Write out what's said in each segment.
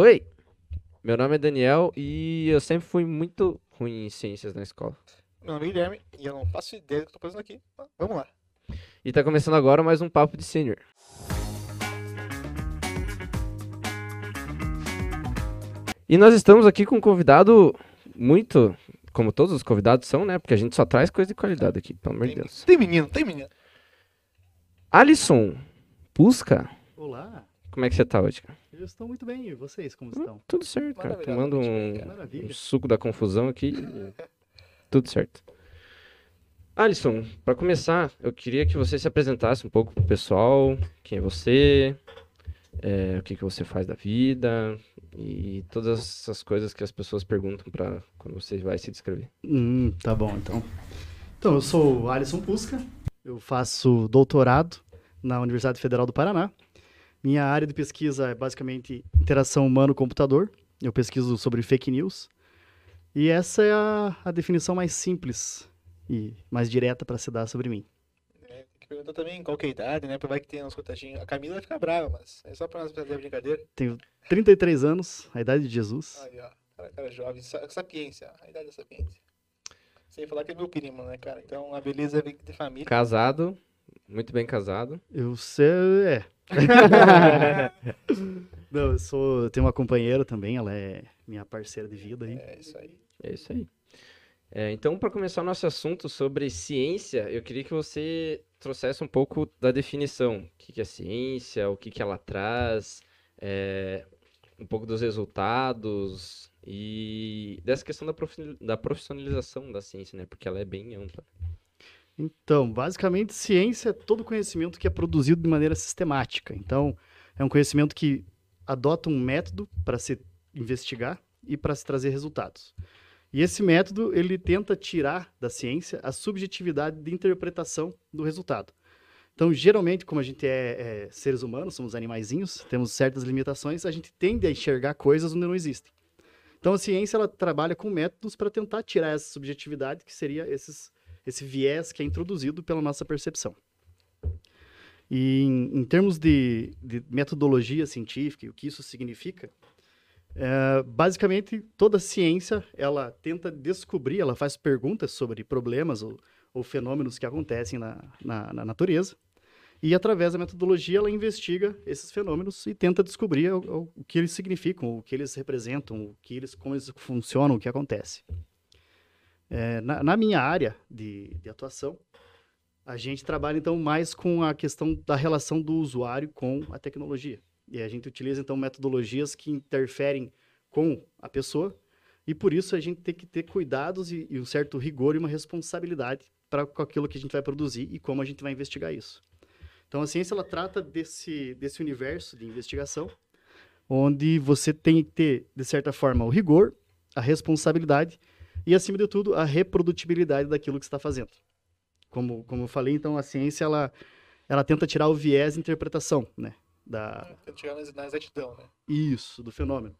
Oi, meu nome é Daniel e eu sempre fui muito ruim em ciências na escola. Meu nome é Guilherme e eu não faço ideia do que eu tô fazendo aqui. Mas Vamos lá. E tá começando agora mais um Papo de Sênior. E nós estamos aqui com um convidado muito, como todos os convidados são, né? Porque a gente só traz coisa de qualidade aqui, pelo amor de Deus. tem menino, tem menino. Alisson, Pusca, Olá, como é que você tá hoje? cara? eu estou muito bem. E vocês, como estão? Tudo certo, cara. Tomando um, bem, cara. um suco da confusão aqui. Tudo certo. Alisson, para começar, eu queria que você se apresentasse um pouco pro pessoal. Quem é você? é, o que, que você faz da vida? E todas essas coisas que as pessoas perguntam para quando você vai se descrever. Hum, tá bom, então. Então, eu sou o Alisson Pusca, eu faço doutorado na Universidade Federal do Paraná. Minha área de pesquisa é basicamente interação humano-computador. Eu pesquiso sobre fake news. E essa é a, a definição mais simples e mais direta para se dar sobre mim. É, tem que perguntar também qual que é a idade, né? Pra vai que tem uns contatinhos. A Camila vai ficar brava, mas é só pra nós fazer a brincadeira. Tenho 33 anos, a idade de Jesus. Aí, ó. Cara, cara jovem, sa- sapiência. A idade da sapiência. Sem falar que é meu primo, né, cara? Então a beleza vem de família. Casado, muito bem casado. Eu sei, é. Não, eu sou, eu tenho uma companheira também, ela é minha parceira de vida aí. É isso aí. É isso aí. É, então, para começar o nosso assunto sobre ciência, eu queria que você trouxesse um pouco da definição. O que é ciência, o que que ela traz, é, um pouco dos resultados e dessa questão da profi- da profissionalização da ciência, né? Porque ela é bem ampla. Então, basicamente, ciência é todo conhecimento que é produzido de maneira sistemática. Então, é um conhecimento que adota um método para se investigar e para se trazer resultados. E esse método, ele tenta tirar da ciência a subjetividade de interpretação do resultado. Então, geralmente, como a gente é, é seres humanos, somos animaizinhos, temos certas limitações, a gente tende a enxergar coisas onde não existem. Então, a ciência, ela trabalha com métodos para tentar tirar essa subjetividade, que seria esses esse viés que é introduzido pela nossa percepção. E em, em termos de, de metodologia científica e o que isso significa, é, basicamente toda ciência ela tenta descobrir, ela faz perguntas sobre problemas ou, ou fenômenos que acontecem na, na, na natureza e através da metodologia ela investiga esses fenômenos e tenta descobrir o, o- que eles significam, o que eles representam, o que eles, como eles funcionam, o que acontece. É, na, na minha área de, de atuação, a gente trabalha então mais com a questão da relação do usuário com a tecnologia. E a gente utiliza então metodologias que interferem com a pessoa, e por isso a gente tem que ter cuidados e, e um certo rigor e uma responsabilidade para com aquilo que a gente vai produzir e como a gente vai investigar isso. Então a ciência ela trata desse, desse universo de investigação, onde você tem que ter, de certa forma, o rigor, a responsabilidade e, acima de tudo, a reprodutibilidade daquilo que você está fazendo. Como, como eu falei, então, a ciência, ela, ela tenta tirar o viés de interpretação, né? Da, chegar na na exatidão, né? isso, do fenômeno.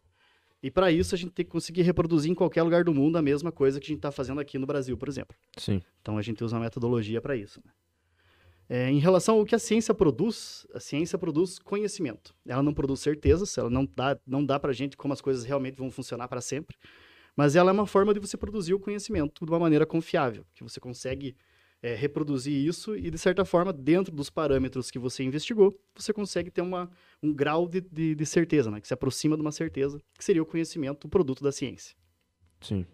E para isso, a gente tem que conseguir reproduzir em qualquer lugar do mundo a mesma coisa que a gente está fazendo aqui no Brasil, por exemplo. Sim. Então, a gente usa uma metodologia para isso. né? É, em relação ao que a ciência produz, a ciência produz conhecimento. Ela não produz certezas, ela não dá, não dá para a gente como as coisas realmente vão funcionar para sempre, mas ela é uma forma de você produzir o conhecimento de uma maneira confiável, que você consegue é, reproduzir isso e, de certa forma, dentro dos parâmetros que você investigou, você consegue ter uma, um grau de, de, de certeza, né? que se aproxima de uma certeza, que seria o conhecimento, o produto da ciência. Sim.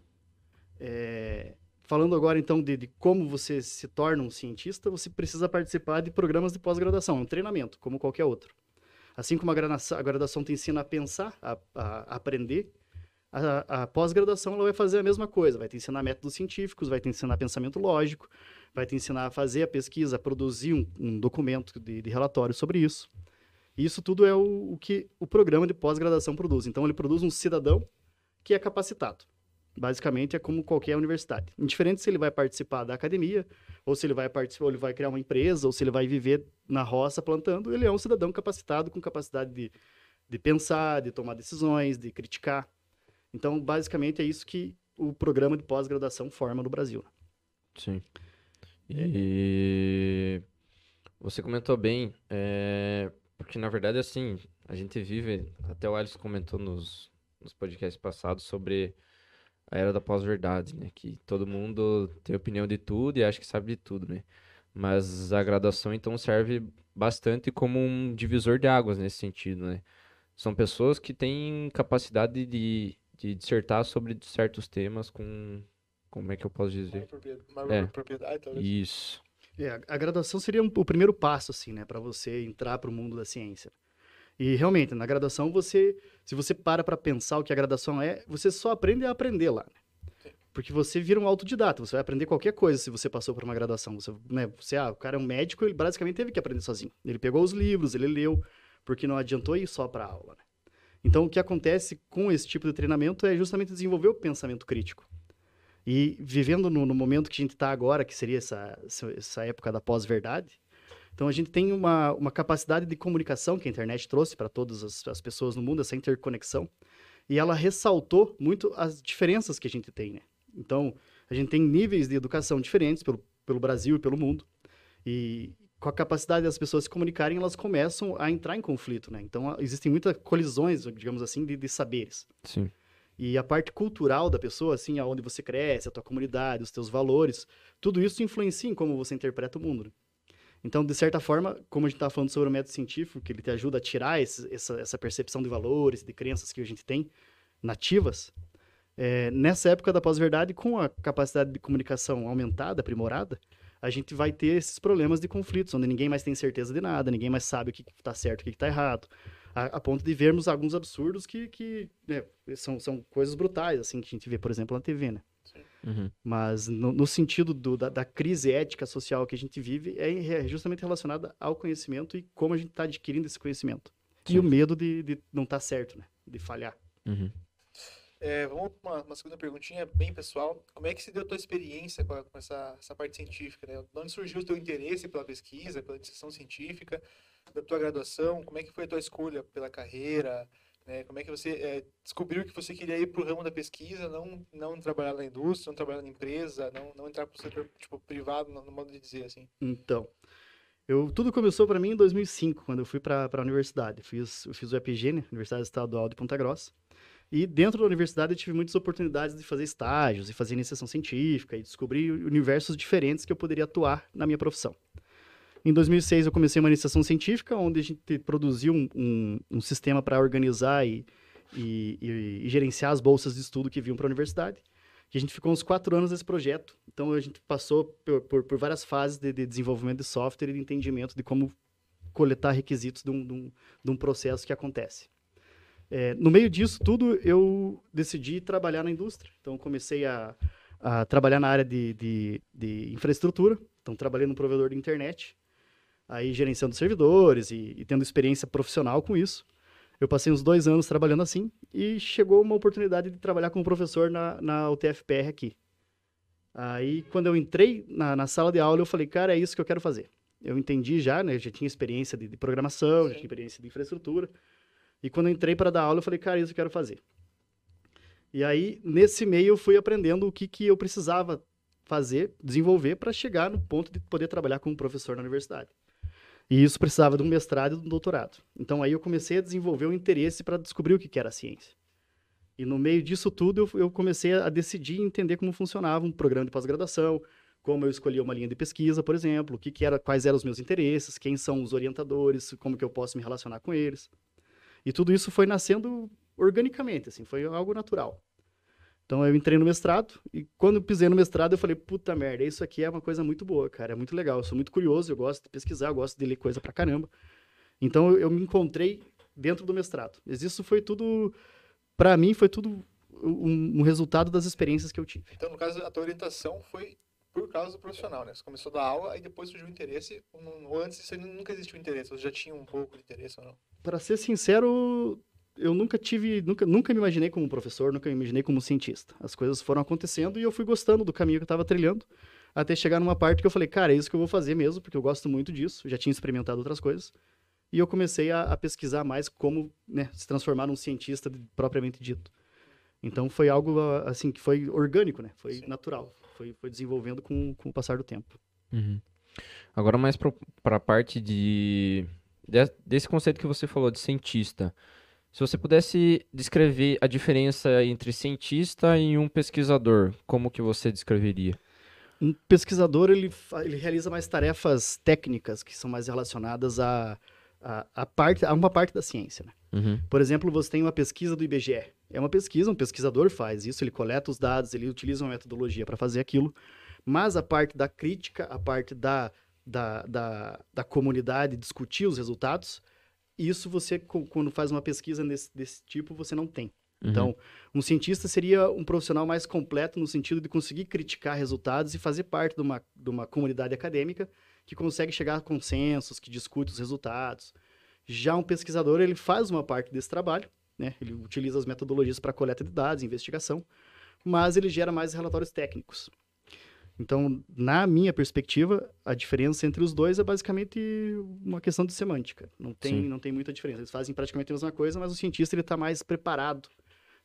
É, falando agora, então, de, de como você se torna um cientista, você precisa participar de programas de pós-graduação, um treinamento, como qualquer outro. Assim como a graduação, te ensina a pensar, a- a aprender, a, a pós-graduação ela vai fazer a mesma coisa, vai te ensinar métodos científicos, vai te ensinar pensamento lógico, vai te ensinar a fazer a pesquisa, a produzir um, um documento de, de relatório sobre isso. E isso tudo é o, o que o programa de pós-graduação produz. Então, ele produz um cidadão que é capacitado. Basicamente, é como qualquer universidade. Indiferente se ele vai participar da academia, ou se ele vai participar, ou ele vai criar uma empresa, ou se ele vai viver na roça plantando, ele é um cidadão capacitado, com capacidade de, de pensar, de tomar decisões, de criticar. Então, basicamente, é isso que o programa de pós-graduação forma no Brasil. Sim. E você comentou bem, é, porque na verdade, assim, a gente vive, até o Alisson comentou nos, nos podcasts passados sobre a era da pós-verdade, né? Que todo mundo tem opinião de tudo e acha que sabe de tudo, né? Mas a graduação, então, serve bastante como um divisor de águas nesse sentido, né? São pessoas que têm capacidade de, de dissertar sobre certos temas com... Como é que eu posso dizer? Maior É. propriedade, talvez. Isso. É, a- a graduação seria um- o primeiro passo, assim, né, para você entrar para o mundo da ciência. E realmente, na graduação, você, se você para para pensar o que a graduação é, você só aprende a aprender lá. né? Porque você vira um autodidata, você vai aprender qualquer coisa se você passou por uma graduação. Você, né, você, ah, o cara é um médico, ele basicamente teve que aprender sozinho. Ele pegou os livros, ele leu, porque não adiantou ir só para aula. né? Então, o que acontece com esse tipo de treinamento é justamente desenvolver o pensamento crítico. E vivendo no, no momento que a gente está agora, que seria essa, essa- época da pós-verdade, então a gente tem uma, uma capacidade de comunicação que a internet trouxe para todas as, as pessoas no mundo, essa interconexão, e ela ressaltou muito as diferenças que a gente tem, né? Então, a gente tem níveis de educação diferentes pelo, pelo Brasil e pelo mundo, e com a capacidade das pessoas se comunicarem, elas começam a entrar em conflito, né? Então, existem muitas colisões, digamos assim, de, de saberes. Sim. E a parte cultural da pessoa, assim, aonde você cresce, a tua comunidade, os teus valores, tudo isso influencia em como você interpreta o mundo. né? Então, de certa forma, como a gente estava falando sobre o método científico, que ele te ajuda a tirar esse- essa, essa percepção de valores, de crenças que a gente tem nativas, é, nessa época da pós-verdade, com a capacidade de comunicação aumentada, aprimorada, a gente vai ter esses problemas de conflitos, onde ninguém mais tem certeza de nada, ninguém mais sabe o que está certo e o que está errado, a, a ponto de vermos alguns absurdos que, que né, são, são coisas brutais, assim, que a gente vê, por exemplo, na TV, né? Uhum. Mas no, no sentido do- da, da crise ética social que a gente vive, é é justamente relacionada ao conhecimento e como a gente está adquirindo esse conhecimento. E Sim. o medo de, de não estar certo, né? De falhar. Uhum. É, vamos uma, uma segunda perguntinha bem pessoal. Como é que se deu a tua experiência com, a- com essa, essa parte científica? Né? De onde surgiu o teu interesse pela pesquisa, pela iniciação científica, da tua graduação? Como é que foi a tua escolha pela carreira? né? Como é que você é, descobriu que você queria ir para o ramo da pesquisa, não, não trabalhar na indústria, não trabalhar na empresa, não, não entrar para o setor tipo, privado, no, no modo de dizer assim? Então, eu, tudo começou para mim em 2005, quando eu fui para a universidade. Fiz, eu fiz o EPG, né? Universidade Estadual de Ponta Grossa. E dentro da universidade eu tive muitas oportunidades de fazer estágios e fazer iniciação científica e descobrir universos diferentes que eu poderia atuar na minha profissão. Em 2006 eu comecei uma iniciação científica, onde a gente produziu um, um, um sistema para organizar e, e, e- e gerenciar as bolsas de estudo que vinham para a universidade. E a gente ficou uns quatro anos nesse projeto. Então a gente passou por, por, por várias fases de, de desenvolvimento de software e de entendimento de como coletar requisitos de um, de um, de um processo que acontece. É, no meio disso tudo, eu decidi trabalhar na indústria. Então, comecei a, a trabalhar na área de, de, de infraestrutura. Então, trabalhei no provedor de internet, aí gerenciando servidores e, e tendo experiência profissional com isso. Eu passei uns dois anos trabalhando assim e chegou uma oportunidade de trabalhar como professor na, na UTFPR aqui. Aí, quando eu entrei na, na sala de aula, eu falei, cara, é isso que eu quero fazer. Eu entendi já, né? Eu já tinha experiência de, de programação, já Sim. tinha experiência de infraestrutura. E quando entrei para dar aula, eu falei, cara, isso eu quero fazer. E aí, nesse meio, eu fui aprendendo o que, que eu precisava fazer, desenvolver, para chegar no ponto de poder trabalhar como professor na universidade. E isso precisava de um mestrado e de um doutorado. Então, aí eu comecei a desenvolver o interesse para descobrir o que, que era a ciência. E no meio disso tudo, eu, eu comecei a decidir entender como funcionava um programa de pós-graduação, como eu escolhia uma linha de pesquisa, por exemplo, o que, que era, quais eram os meus interesses, quem são os orientadores, como que eu posso me relacionar com eles. E tudo isso foi nascendo organicamente, assim, foi algo natural. Então eu entrei no mestrado e quando eu pisei no mestrado eu falei, puta merda, isso aqui é uma coisa muito boa, cara, é muito legal, eu sou muito curioso, eu gosto de pesquisar, eu gosto de ler coisa pra caramba. Então eu, eu me encontrei dentro do mestrado. Mas isso foi tudo, pra mim foi tudo um, um resultado das experiências que eu tive. Então, no caso, a tua orientação foi por causa do profissional, né? Você começou a dar aula, aí depois surgiu o interesse, ou, antes isso nunca existiu interesse, você já tinha um pouco de interesse ou não? Para ser sincero, eu nunca tive, nunca, nunca me imaginei como professor, nunca me imaginei como cientista. As coisas foram acontecendo e eu fui gostando do caminho que eu estava trilhando, até chegar numa parte que eu falei, cara, é isso que eu vou fazer mesmo, porque eu gosto muito disso, já tinha experimentado outras coisas. E eu comecei a, a pesquisar mais como né, se transformar num cientista propriamente dito. Então foi algo ah, assim que foi orgânico, né? Foi Sim. natural, foi, foi desenvolvendo com, com o passar do tempo. Uhum. Agora mais para a parte de, de- desse conceito que você falou de cientista, se você pudesse descrever a diferença entre cientista e um pesquisador, como que você descreveria? Um pesquisador, ele, ele realiza mais tarefas técnicas que são mais relacionadas a, a, a parte, a uma parte da ciência, né? Uhum. Por exemplo, você tem uma pesquisa do IBGE. É uma pesquisa, um pesquisador faz isso, ele coleta os dados, ele utiliza uma metodologia para fazer aquilo, mas a parte da crítica, a parte da, da, da, da comunidade discutir os resultados, isso você, quando faz uma pesquisa desse, desse tipo, você não tem. Uhum. Então, um cientista seria um profissional mais completo no sentido de conseguir criticar resultados e fazer parte de uma, de uma comunidade acadêmica que consegue chegar a consensos, que discute os resultados. Já um pesquisador, ele faz uma parte desse trabalho, né? Ele utiliza as metodologias para coleta de dados, investigação, mas ele gera mais relatórios técnicos. Então, na minha perspectiva, a diferença entre os dois é basicamente uma questão de semântica. Não tem, Sim. não tem muita diferença. Eles fazem praticamente a mesma coisa, mas o cientista ele está mais preparado,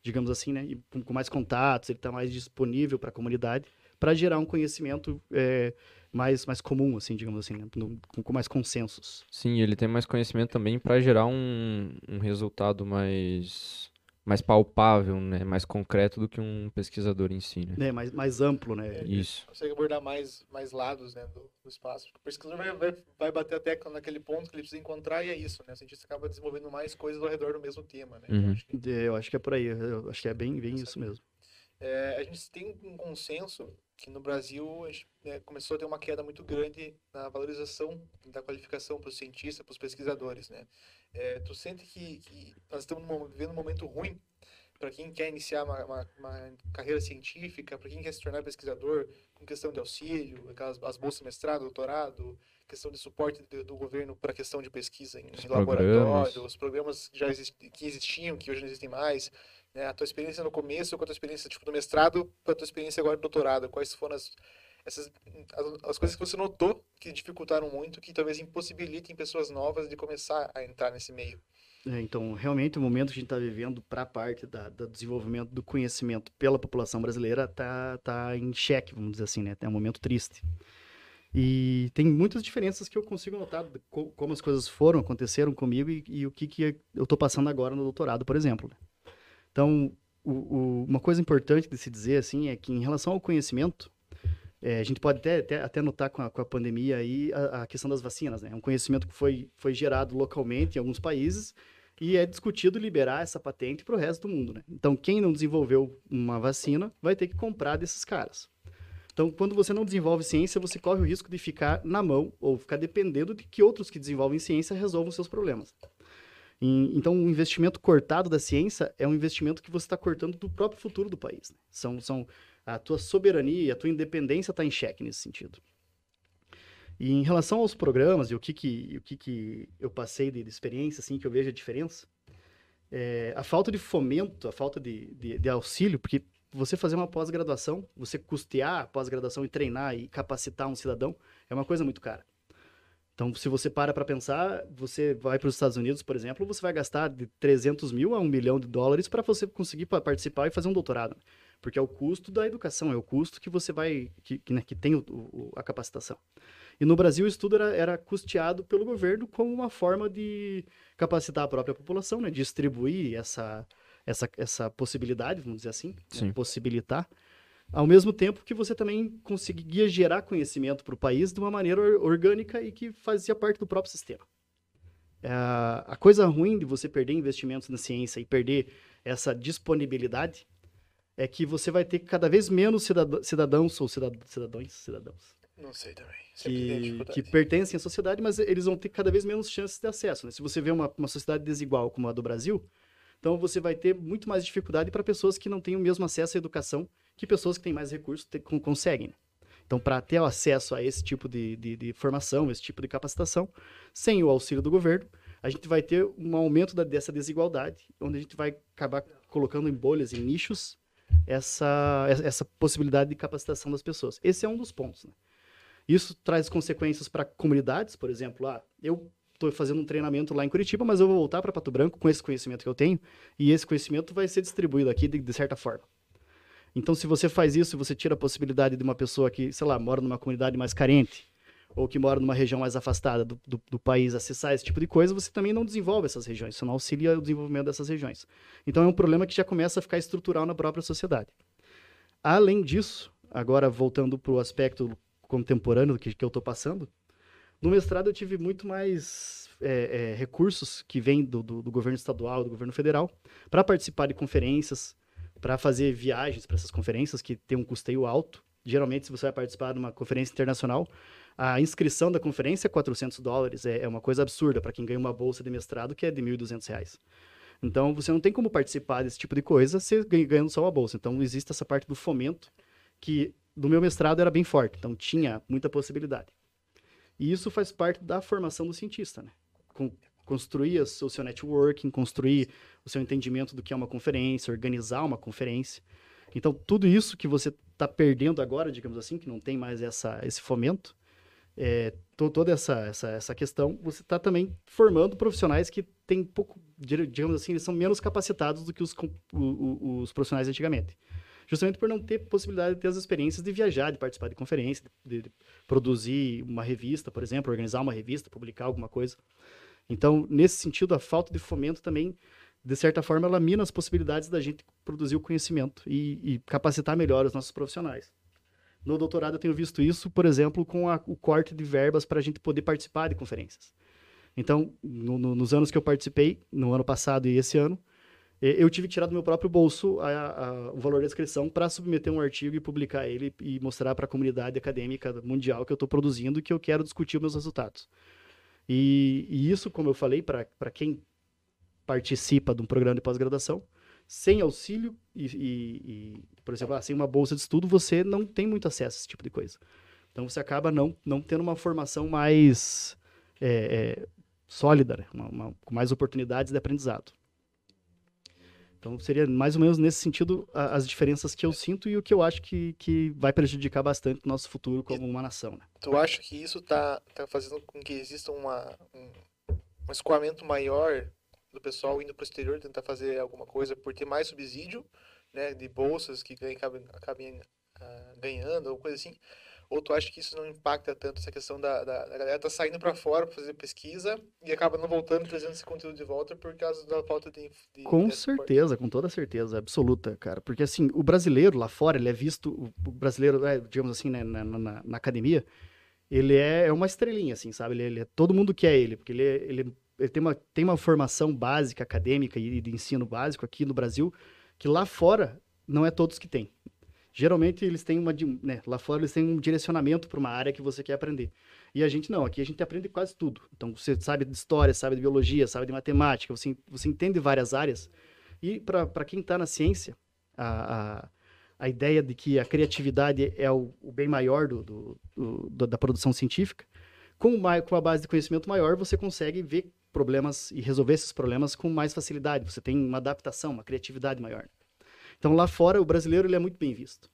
digamos assim, né? E com, mais contatos, ele está mais disponível para a comunidade para gerar um conhecimento é, mais, mais comum, assim, digamos assim, né? No- com, com mais consensos. Sim, ele tem mais conhecimento também para gerar um, um resultado mais, mais palpável, né? Mais concreto do que um pesquisador em si, né? Né? Mais, mais amplo, né? Isso. Consegue abordar mais, mais lados né, do, do espaço. O pesquisador vai, vai, vai bater a tecla naquele ponto que ele precisa encontrar e é isso, né? O cientista acaba desenvolvendo mais coisas ao redor do mesmo tema, né? Uhum. Acho que É, Eu acho que é por aí, eu acho que é bem, bem isso mesmo. É, a gente tem um consenso que no Brasil a gente, né, começou a ter uma queda muito grande na valorização da qualificação para os cientistas, para os pesquisadores, né? É, tu sente que, que nós estamos vivendo um momento ruim para quem quer iniciar uma, uma- uma carreira científica, para quem quer se tornar pesquisador, com questão de auxílio, aquelas as bolsas de mestrado, doutorado, questão de suporte do, do governo para a questão de pesquisa em Os laboratório, programas. os programas já existi- que existiam, que hoje não existem mais, né? A tua experiência no começo, com a tua experiência tipo do mestrado, com a tua experiência agora do doutorado, quais foram as essas as, as coisas que você notou que dificultaram muito, que talvez impossibilitem pessoas novas de começar a entrar nesse meio. É, então, realmente, o momento que a gente está vivendo para a parte da, do desenvolvimento do conhecimento pela população brasileira está tá em xeque, vamos dizer assim, né? É um momento triste. E tem muitas diferenças que eu consigo notar co- como as coisas foram, aconteceram comigo e, e o que, que eu estou passando agora no doutorado, por exemplo. né? Então, o- o- uma coisa importante de se dizer, assim, é que em relação ao conhecimento, é, a gente pode até, até, até notar com a, com a pandemia aí a, a questão das vacinas, né? É um conhecimento que foi, foi gerado localmente em alguns países e é discutido liberar essa patente para o resto do mundo, né? Então, quem não desenvolveu uma vacina vai ter que comprar desses caras. Então, quando você não desenvolve ciência, você corre o risco de ficar na mão ou ficar dependendo de que outros que desenvolvem ciência resolvam seus problemas. E- então, o investimento cortado da ciência é um investimento que você está cortando do próprio futuro do país. né? São, são a tua soberania, a tua independência está em xeque nesse sentido. E em relação aos programas e o que que, o que, que eu passei de, de experiência, assim, que eu vejo a diferença, é, a falta de fomento, a falta de, de, de auxílio, porque você fazer uma pós-graduação, você custear a pós-graduação e treinar e capacitar um cidadão é uma coisa muito cara. Então, se você para para pensar, você vai para os Estados Unidos, por exemplo, você vai gastar de 300 mil a 1 milhão de dólares para você conseguir pa- participar e fazer um doutorado. Porque é o custo da educação, é o custo que você vai, que, que, né, que tem o- o- a capacitação. E no Brasil, o estudo era, era custeado pelo governo como uma forma de capacitar a própria população, né, distribuir essa, essa, essa possibilidade, vamos dizer assim, né, possibilitar, ao mesmo tempo que você também conseguia gerar conhecimento para o país de uma maneira or- orgânica e que fazia parte do próprio sistema. É, a coisa ruim de você perder investimentos na ciência e perder essa disponibilidade é que você vai ter cada vez menos cidad- cidadãos ou cidad- cidadãos, cidadãos Não sei também. Que, que pertencem à sociedade, mas eles vão ter cada vez menos chances de acesso. né? Se você vê uma, uma sociedade desigual como a do Brasil, então você vai ter muito mais dificuldade para pessoas que não têm o mesmo acesso à educação que pessoas que têm mais recursos te- con- conseguem. né? Então, para ter o acesso a esse tipo de, de, de formação, esse tipo de capacitação, sem o auxílio do governo, a gente vai ter um aumento da- dessa desigualdade, onde a gente vai acabar colocando em bolhas, em nichos, essa, essa possibilidade de capacitação das pessoas. Esse é um dos pontos. Né? Isso traz consequências para comunidades, por exemplo, ah, eu estou fazendo um treinamento lá em Curitiba, mas eu vou voltar para Pato Branco com esse conhecimento que eu tenho, e esse conhecimento vai ser distribuído aqui de, de certa forma. Então, se você faz isso, você tira a possibilidade de uma pessoa que, sei lá, mora numa comunidade mais carente, ou que mora numa região mais afastada do, do, do, país acessar esse tipo de coisa, você também não desenvolve essas regiões, você não auxilia o desenvolvimento dessas regiões. Então é um problema que já começa a ficar estrutural na própria sociedade. Além disso, agora voltando para o aspecto contemporâneo que, que eu estou passando, no mestrado eu tive muito mais é, é, recursos que vêm do, do, do, governo estadual, do governo federal, para participar de conferências, para fazer viagens para essas conferências que tem um custeio alto. Geralmente, se você vai participar de uma conferência internacional, a inscrição da conferência é 400 dólares. É, é uma coisa absurda para quem ganha uma bolsa de mestrado que é de 1.200 reais. Então, você não tem como participar desse tipo de coisa se ganhando só uma bolsa. Então, existe essa parte do fomento que do meu mestrado era bem forte. Então, tinha muita possibilidade. E isso faz parte da formação do cientista, né? Com, construir o seu networking, construir o seu entendimento do que é uma conferência, organizar uma conferência. Então, tudo isso que você está perdendo agora, digamos assim, que não tem mais essa, esse fomento, é, toda essa, essa, essa questão, você está também formando profissionais que têm pouco, digamos assim, eles são menos capacitados do que os, os, os profissionais antigamente justamente por não ter possibilidade de ter as experiências de viajar, de participar de conferências, de, de, produzir uma revista, por exemplo, organizar uma revista, publicar alguma coisa. Então, nesse sentido, a falta de fomento também, de certa forma, ela mina as possibilidades da gente produzir o conhecimento e, e capacitar melhor os nossos profissionais. No doutorado, eu tenho visto isso, por exemplo, com a, o corte de verbas para a gente poder participar de conferências. Então, no, no, nos anos que eu participei, no ano passado e esse ano, eu tive que tirar do meu próprio bolso a, a, o valor da inscrição para submeter um artigo e publicar ele e mostrar para a comunidade acadêmica mundial que eu estou produzindo e que eu quero discutir os meus resultados. E, e isso, como eu falei, para quem participa de um programa de pós-graduação, sem auxílio e, e, e, por exemplo, ah, sem uma bolsa de estudo, você não tem muito acesso a esse tipo de coisa. Então você acaba não, não tendo uma formação mais é, é, sólida, né? uma, uma, com mais oportunidades de aprendizado. Então, seria mais ou menos nesse sentido a, as diferenças que eu sinto e o que eu acho que, que vai prejudicar bastante o nosso futuro como uma nação. Né? Tu acha que isso está tá fazendo com que exista uma, um, um escoamento maior do pessoal indo para o exterior tentar fazer alguma coisa por ter mais subsídio né, de bolsas que acabem, acabem uh, ganhando, ou coisa assim? Ou tu acha que isso não impacta tanto essa questão da, da, da galera tá saindo para fora para fazer pesquisa e acaba não voltando trazendo esse conteúdo de volta por causa da falta de. de com certeza, com toda certeza absoluta, cara. Porque assim, o brasileiro lá fora, ele é visto, o brasileiro, é, digamos assim, né, na, na, na, academia, ele é, é uma estrelinha, assim, sabe? Ele, ele é todo mundo quer ele, porque ele, ele, ele tem, uma, tem uma formação básica, acadêmica e de ensino básico aqui no Brasil, que lá fora não é todos que têm geralmente eles têm uma, né, lá fora eles têm um direcionamento para uma área que você quer aprender. E a gente não, aqui a gente aprende quase tudo. Então você sabe de história, sabe de biologia, sabe de matemática, você, você entende várias áreas. E para quem está na ciência, a, a, a, ideia de que a criatividade é o, o bem maior do, do, do, da produção científica, com, uma, com a base de conhecimento maior, você consegue ver problemas e resolver esses problemas com mais facilidade. Você tem uma adaptação, uma criatividade maior. Então lá fora o brasileiro ele é muito bem visto.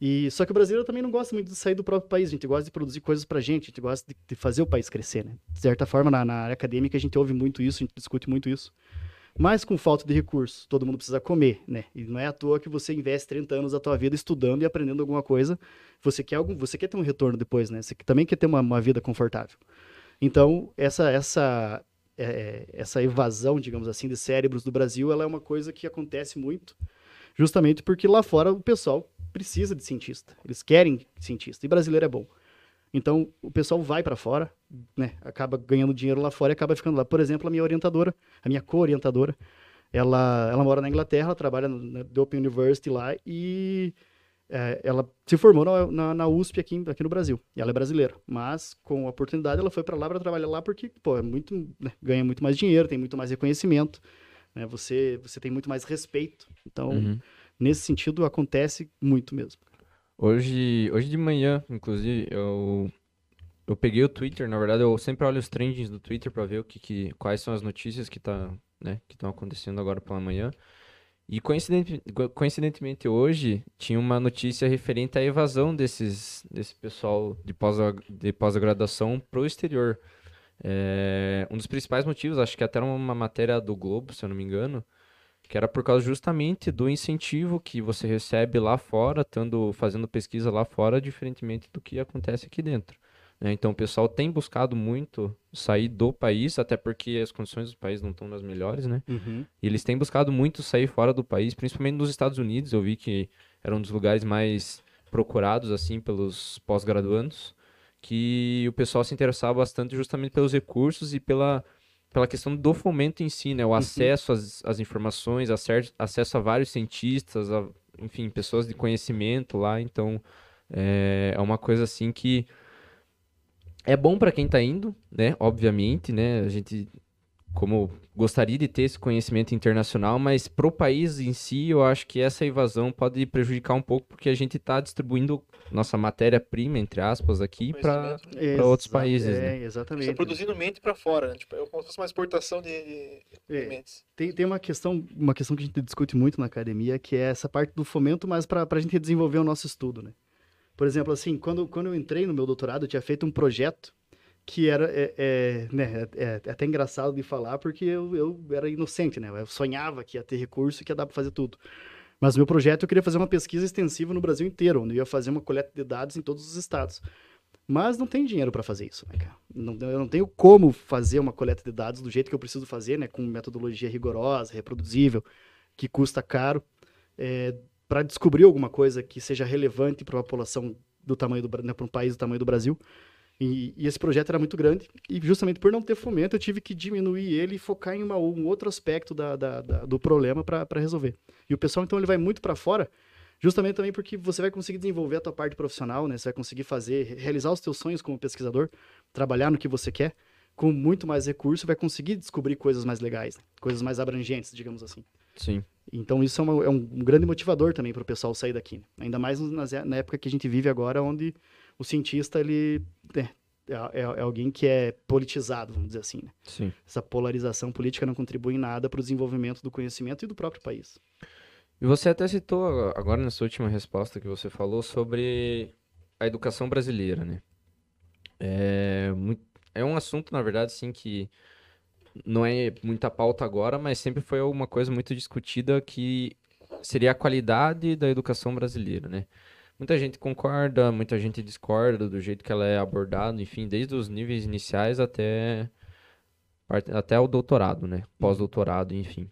E só que o brasileiro também não gosta muito de sair do próprio país, a gente gosta de produzir coisas pra gente, a gente gosta de, de fazer o país crescer, né? De certa forma, na, na, área acadêmica a gente ouve muito isso, a gente discute muito isso. Mas com falta de recursos, todo mundo precisa comer, né? E não é à toa que você investe 30 anos da tua vida estudando e aprendendo alguma coisa. Você quer algum, você quer ter um retorno depois, né? Você também quer ter uma, uma vida confortável. Então, essa essa é, é essa evasão, digamos assim, de cérebros do Brasil, ela é uma coisa que acontece muito Justamente porque lá fora o pessoal precisa de cientista. Eles querem cientista. E brasileiro é bom. Então, o pessoal vai para fora, né? Acaba ganhando dinheiro lá fora e acaba ficando lá. Por exemplo, a minha orientadora, a minha co-orientadora, ela, ela mora na Inglaterra, ela trabalha na Open University lá e é, ela se formou na, na, na, USP aqui, aqui no Brasil. E ela é brasileira. Mas, com a oportunidade, ela foi para lá para trabalhar lá porque, pô, é muito, né? ganha muito mais dinheiro, tem muito mais reconhecimento né? Você, você tem muito mais respeito. Então, uhum. nesse sentido, acontece muito mesmo. Hoje, hoje de manhã, inclusive, eu, eu peguei o Twitter. Na verdade, eu sempre olho os trendings do Twitter para ver o que, que, quais são as notícias que tá, né, estão acontecendo agora pela manhã. E coincidente, coincidentemente hoje tinha uma notícia referente à evasão desses, desse pessoal de pós-graduação de pós para o exterior. É, um dos principais motivos, acho que até era uma matéria do Globo, se eu não me engano, que era por causa justamente do incentivo que você recebe lá fora, fazendo pesquisa lá fora, diferentemente do que acontece aqui dentro. Né? Então o pessoal tem buscado muito sair do país, até porque as condições do país não estão nas melhores, né? Uhum. E eles têm buscado muito sair fora do país, principalmente nos Estados Unidos. Eu vi que era um dos lugares mais procurados assim pelos pós-graduandos, que o pessoal se interessava bastante justamente pelos recursos e pela pela questão do fomento em si, né? O acesso às, às informações, acesso a vários cientistas, a, enfim, pessoas de conhecimento lá. Então, é, é uma coisa assim que é bom para quem tá indo, né? Obviamente, né? A gente, como gostaria de ter esse conhecimento internacional, mas pro país em si, eu acho que essa evasão pode prejudicar um pouco, porque a gente está distribuindo nossa matéria-prima, entre aspas, aqui, para. Pra outros países, É, né? Exatamente. está produzindo mente para fora, né? Tipo, é como se fosse uma exportação de, de É. mentes. Tem, tem uma questão, uma questão que a gente discute muito na academia, que é essa parte do fomento, mas para a gente desenvolver o nosso estudo, né? Por exemplo, assim, quando, quando eu entrei no meu doutorado, eu tinha feito um projeto que era, é, é, né, é, é até engraçado de falar, porque eu, eu era inocente, né? Eu sonhava que ia ter recurso e que ia dar para fazer tudo. Mas meu projeto, eu queria fazer uma pesquisa extensiva no Brasil inteiro, onde eu ia fazer uma coleta de dados em todos os estados. Mas não tem dinheiro para fazer isso, né, cara? Não, eu não tenho como fazer uma coleta de dados do jeito que eu preciso fazer, né? Com metodologia rigorosa, reproduzível, que custa caro, para descobrir alguma coisa que seja relevante para uma população do tamanho do né, para um país do tamanho do Brasil. E, e esse projeto era muito grande e justamente por não ter fomento eu tive que diminuir ele e focar em uma- um outro aspecto da- da- da- do problema para resolver. E o pessoal então ele vai muito para fora, justamente também porque você vai conseguir desenvolver a tua parte profissional, né? Você vai conseguir fazer, realizar os teus sonhos como pesquisador, trabalhar no que você quer com muito mais recurso, vai conseguir descobrir coisas mais legais, né? coisas mais abrangentes, digamos assim. Sim. Então isso é, uma- é um grande motivador também para o pessoal sair daqui. né? Ainda mais nas- na época que a gente vive agora, onde o cientista ele é, é- é alguém que é politizado, vamos dizer assim. né? Sim. Essa polarização política não contribui em nada para o desenvolvimento do conhecimento e do próprio país. E você até citou agora nessa última resposta que você falou sobre a educação brasileira, né? É, é um assunto, na verdade, sim, que não é muita pauta agora, mas sempre foi uma coisa muito discutida que seria a qualidade da educação brasileira, né? Muita gente concorda, muita gente discorda do jeito que ela é abordada, enfim, desde os níveis iniciais até, até o doutorado, né? Pós-doutorado, enfim.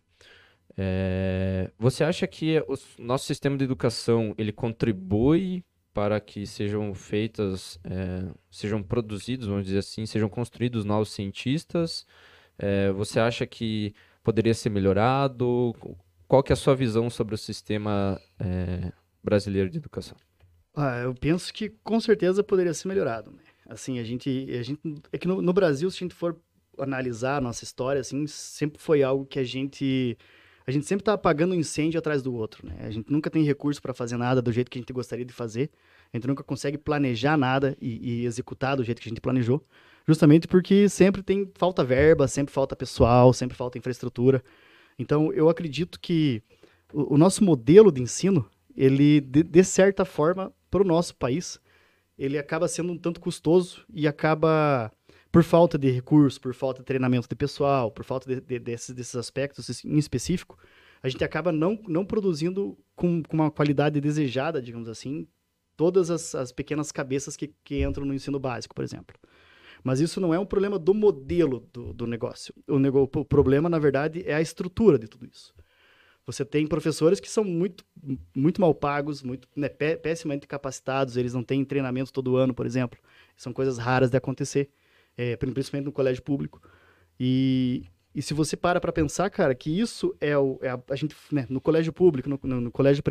É, você acha que o nosso sistema de educação ele contribui para que sejam feitas, é, sejam produzidos, vamos dizer assim, sejam construídos novos cientistas? É, você acha que poderia ser melhorado? Qual que é a sua visão sobre o sistema, é, brasileiro de educação? Ah, eu penso que com certeza poderia ser melhorado. Né? Assim, a gente, a gente é que no, no Brasil, se a gente for analisar a nossa história, assim, sempre foi algo que a gente a gente sempre está apagando um incêndio atrás do outro, né? A gente nunca tem recurso para fazer nada do jeito que a gente gostaria de fazer. A gente nunca consegue planejar nada e, e executar do jeito que a gente planejou, justamente porque sempre tem falta verba, sempre falta pessoal, sempre falta infraestrutura. Então, eu acredito que o, o nosso modelo de ensino, ele de, de certa forma para o nosso país, ele acaba sendo um tanto custoso e acaba por falta de recursos, por falta de treinamento de pessoal, por falta de, de, desses, desses aspectos em específico, a gente acaba não, não produzindo com, com uma qualidade desejada, digamos assim, todas as, as pequenas cabeças que, que entram no ensino básico, por exemplo. Mas isso não é um problema do modelo do, do negócio. O, nego, o problema, na verdade, é a estrutura de tudo isso. Você tem professores que são muito, muito mal pagos, muito né, capacitados, eles não têm treinamento todo ano, por exemplo. São coisas raras de acontecer, é, principalmente no colégio público. E, e se você para para pensar, cara, que isso é, o, é a, a gente, né, no colégio público, no, no, no colégio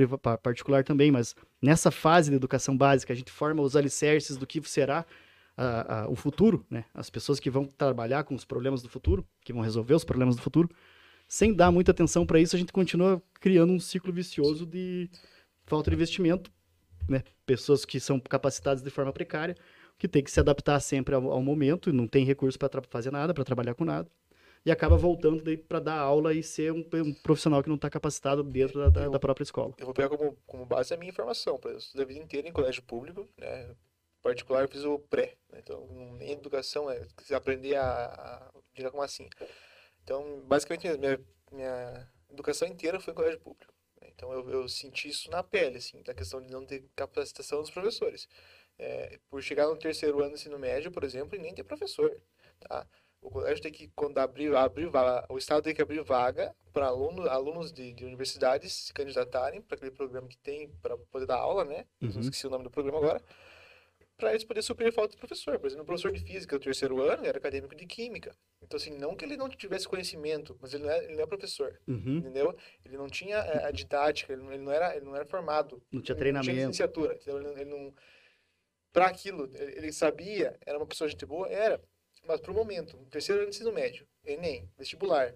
particular também, mas nessa fase de educação básica, a gente forma os alicerces do que será a- a- o futuro, né? As pessoas que vão trabalhar com os problemas do futuro, que vão resolver os problemas do futuro. Sem dar muita atenção para isso, a gente continua criando um ciclo vicioso de falta de investimento, né? Pessoas que são capacitadas de forma precária, que tem que se adaptar sempre ao, ao momento e não tem recurso para fazer nada, para trabalhar com nada. E acaba voltando daí para dar aula e ser um, um profissional que não está capacitado dentro da, da, da própria escola. Eu vou pegar como, como base a minha informação, para eu estudei a vida inteira em colégio público, né? Particular eu fiz o pré, né? então nem educação é aprender a, a como assim. Então, basicamente minha, minha educação inteira foi em colégio público. né? Então eu, eu senti isso na pele, assim, da questão de não ter capacitação dos professores. é, por chegar no terceiro ano do ensino médio, por exemplo, e nem ter professor, tá? O colégio tem que, quando abrir, abrir o Estado tem que abrir vaga para alunos, alunos de, de universidades se candidatarem para aquele programa que tem para poder dar aula, né? Uhum. Esqueci o nome do programa agora. Para eles poderem suprir a falta de professor. Por exemplo, o professor de física do terceiro ano era acadêmico de química. Então, assim, não que ele não tivesse conhecimento, mas ele não é, ele não é professor, Uhum. entendeu? Ele não tinha é, a didática, ele não, ele não era, ele não era formado Não tinha ele Não treinamento. tinha licenciatura, entendeu? Ele, não- ele não. Pra aquilo, ele sabia, era uma pessoa de gente boa, era. Mas pro momento, no terceiro ano de ensino médio, Enem, vestibular,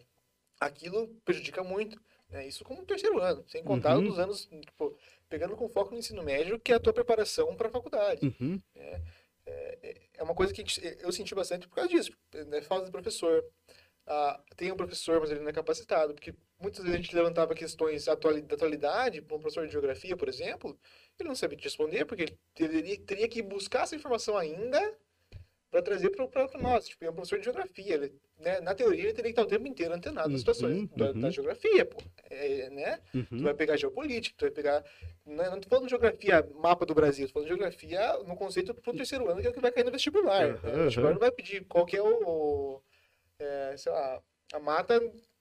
aquilo prejudica muito. Né? Isso como terceiro ano, sem contar Uhum. os anos, tipo, pegando com foco no ensino médio, que é a tua preparação para a faculdade. Uhum. É uma coisa que gente- eu senti bastante por causa disso, né? falta de professor. Ah, tem um professor, mas ele não é capacitado, porque muitas vezes a gente levantava questões da atualidade para um professor de geografia, por exemplo, ele não sabia te responder, porque ele teria, teria que buscar essa informação ainda para trazer para nós. Tipo, é um professor de geografia, ele, né? na teoria ele teria que estar o tempo inteiro antenado nas Uhum, situações da, da uhum. geografia, pô. É, né? Tu Uhum. vai pegar geopolítica, tu vai pegar. Não, não tô falando de geografia, mapa do Brasil, tô falando de geografia no conceito pro terceiro ano, que é o que vai cair no vestibular. né? Aham, O vestibular não vai pedir qual que é o. o, é, sei lá, a mata